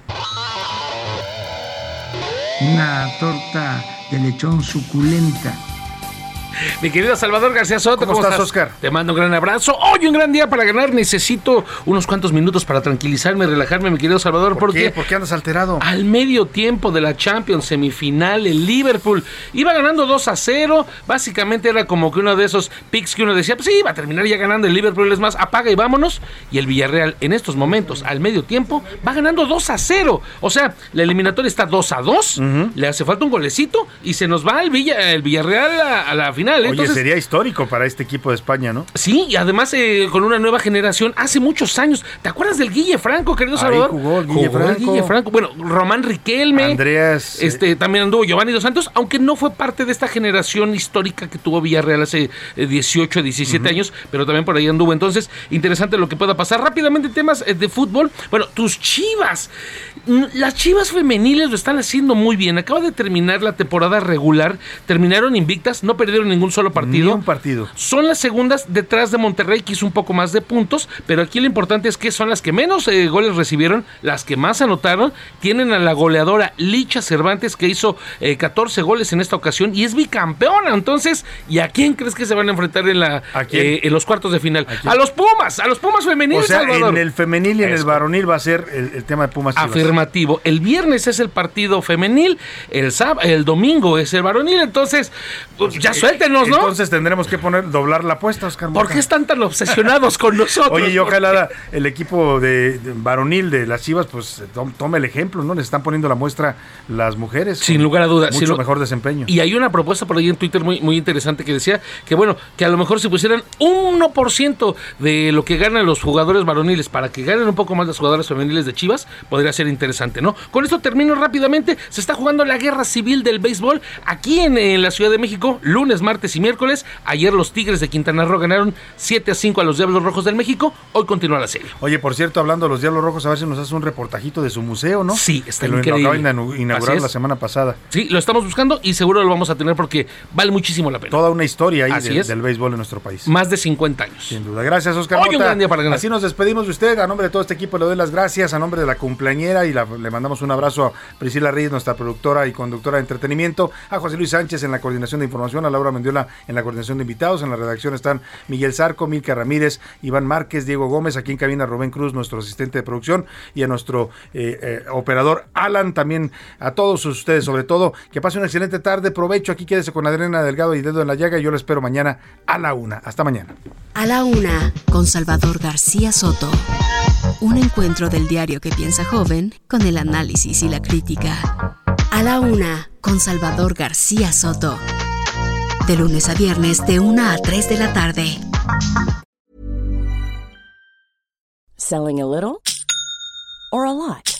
Speaker 30: Una torta de lechón suculenta
Speaker 34: mi querido Salvador García Soto,
Speaker 6: ¿cómo, estás, Oscar?
Speaker 34: Te mando un gran abrazo. Hoy un gran día para ganar. Necesito unos cuantos minutos para tranquilizarme, relajarme, mi querido Salvador.
Speaker 6: ¿Por qué? ¿Por qué andas alterado?
Speaker 34: Al medio tiempo de la Champions semifinal, el Liverpool iba ganando 2 a 0. Básicamente era como que uno de esos picks que uno decía, pues sí, va a terminar ya ganando el Liverpool. Es más, apaga y vámonos. Y el Villarreal en estos momentos, al medio tiempo, va ganando 2 a 0. O sea, la eliminatoria está 2 a 2. Le hace falta un golecito y se nos va el, Villa, el Villarreal a, a la final.
Speaker 6: Oye, sería histórico para este equipo de España, ¿no?
Speaker 34: Sí, y además eh, con una nueva generación, hace muchos años. ¿Te acuerdas del Guille Franco, querido Salvador?
Speaker 6: jugó el Guille, Franco.
Speaker 34: Franco. Bueno, Román Riquelme.
Speaker 6: Andreas.
Speaker 34: Eh, este, también anduvo Giovanni Dos Santos, aunque no fue parte de esta generación histórica que tuvo Villarreal hace 18, eh, 17 años, pero también por ahí anduvo. Entonces, interesante lo que pueda pasar. Rápidamente, temas de fútbol. Bueno, tus chivas. Las chivas femeniles lo están haciendo muy bien. Acaba de terminar la temporada regular. Terminaron invictas, no perdieron ningún solo partido.
Speaker 6: un partido.
Speaker 34: Son las segundas detrás de Monterrey, que hizo un poco más de puntos, pero aquí lo importante es que son las que menos eh, goles recibieron, las que más anotaron. Tienen a la goleadora Licha Cervantes, que hizo 14 eh, goles en esta ocasión y es bicampeona. Entonces, ¿y a quién crees que se van a enfrentar en, la, eh, en los cuartos de final? ¿A, los Pumas, a los Pumas femeniles.
Speaker 6: O sea, en el femenil y en el varonil va a ser el, tema de Pumas.
Speaker 34: Afirmativo. El viernes es el partido femenil, el, el domingo es el varonil, entonces, pues, ya suéltenos, ¿no?
Speaker 6: Entonces tendremos que poner, doblar la apuesta, Oscar.
Speaker 34: ¿Por qué están tan obsesionados con nosotros?
Speaker 6: Oye, y ojalá el equipo de, varonil de las Chivas, pues tome el ejemplo, ¿no? Les están poniendo la muestra las mujeres.
Speaker 34: Sin lugar a dudas.
Speaker 6: Mucho mejor desempeño.
Speaker 34: Y hay una propuesta por ahí en Twitter muy, muy interesante que decía que, bueno, que a lo mejor si pusieran un 1% de lo que ganan los jugadores varoniles para que ganen un poco más las jugadoras femeniles de Chivas, podría ser interesante, ¿no? Con esto termino rápidamente. Se está jugando la guerra civil del béisbol aquí en, en la Ciudad de México, lunes, martes y miércoles. Ayer los Tigres de Quintana Roo ganaron 7 a 5 a los Diablos Rojos del México. Hoy continúa la serie.
Speaker 6: Oye, por cierto, hablando de los Diablos Rojos, a ver si nos hace un reportajito de su museo, ¿no?
Speaker 34: Sí, está
Speaker 6: que
Speaker 34: increíble.
Speaker 6: Lo de inaugurar la semana pasada.
Speaker 34: Sí, lo estamos buscando y seguro lo vamos a tener porque vale muchísimo la pena.
Speaker 6: Toda una historia ahí del béisbol en nuestro país.
Speaker 34: Más de 50 años.
Speaker 6: Sin duda. Gracias, Oscar.
Speaker 34: Hoy un gran día para ganar.
Speaker 6: Así nos despedimos de usted. A nombre de todo este equipo le doy las gracias. A nombre de la cumpleañera y le mandamos un abrazo a Priscila Reyes, nuestra productora y conductora de entretenimiento. A José Luis Sánchez en la coordinación de información. A Laura Mendiola en la coordinación de invitados. En la redacción están Miguel Zarco, Milka Ramírez, Iván Márquez, Diego Gómez. Aquí en cabina Rubén Cruz, nuestro asistente de producción. Y a nuestro eh, eh, operador Alan. También a todos ustedes, sobre todo, que pase una excelente tarde. Provecho. Aquí quédese con Adriana Delgado y Dedo en la Llaga. Y yo lo espero mañana a la una. Hasta mañana.
Speaker 7: A la una, con Salvador García Soto. Un encuentro del diario que piensa joven con el análisis y la crítica. A la una, con Salvador García Soto. De lunes a viernes, de una a 3 de la tarde.
Speaker 35: Selling a little or a lot?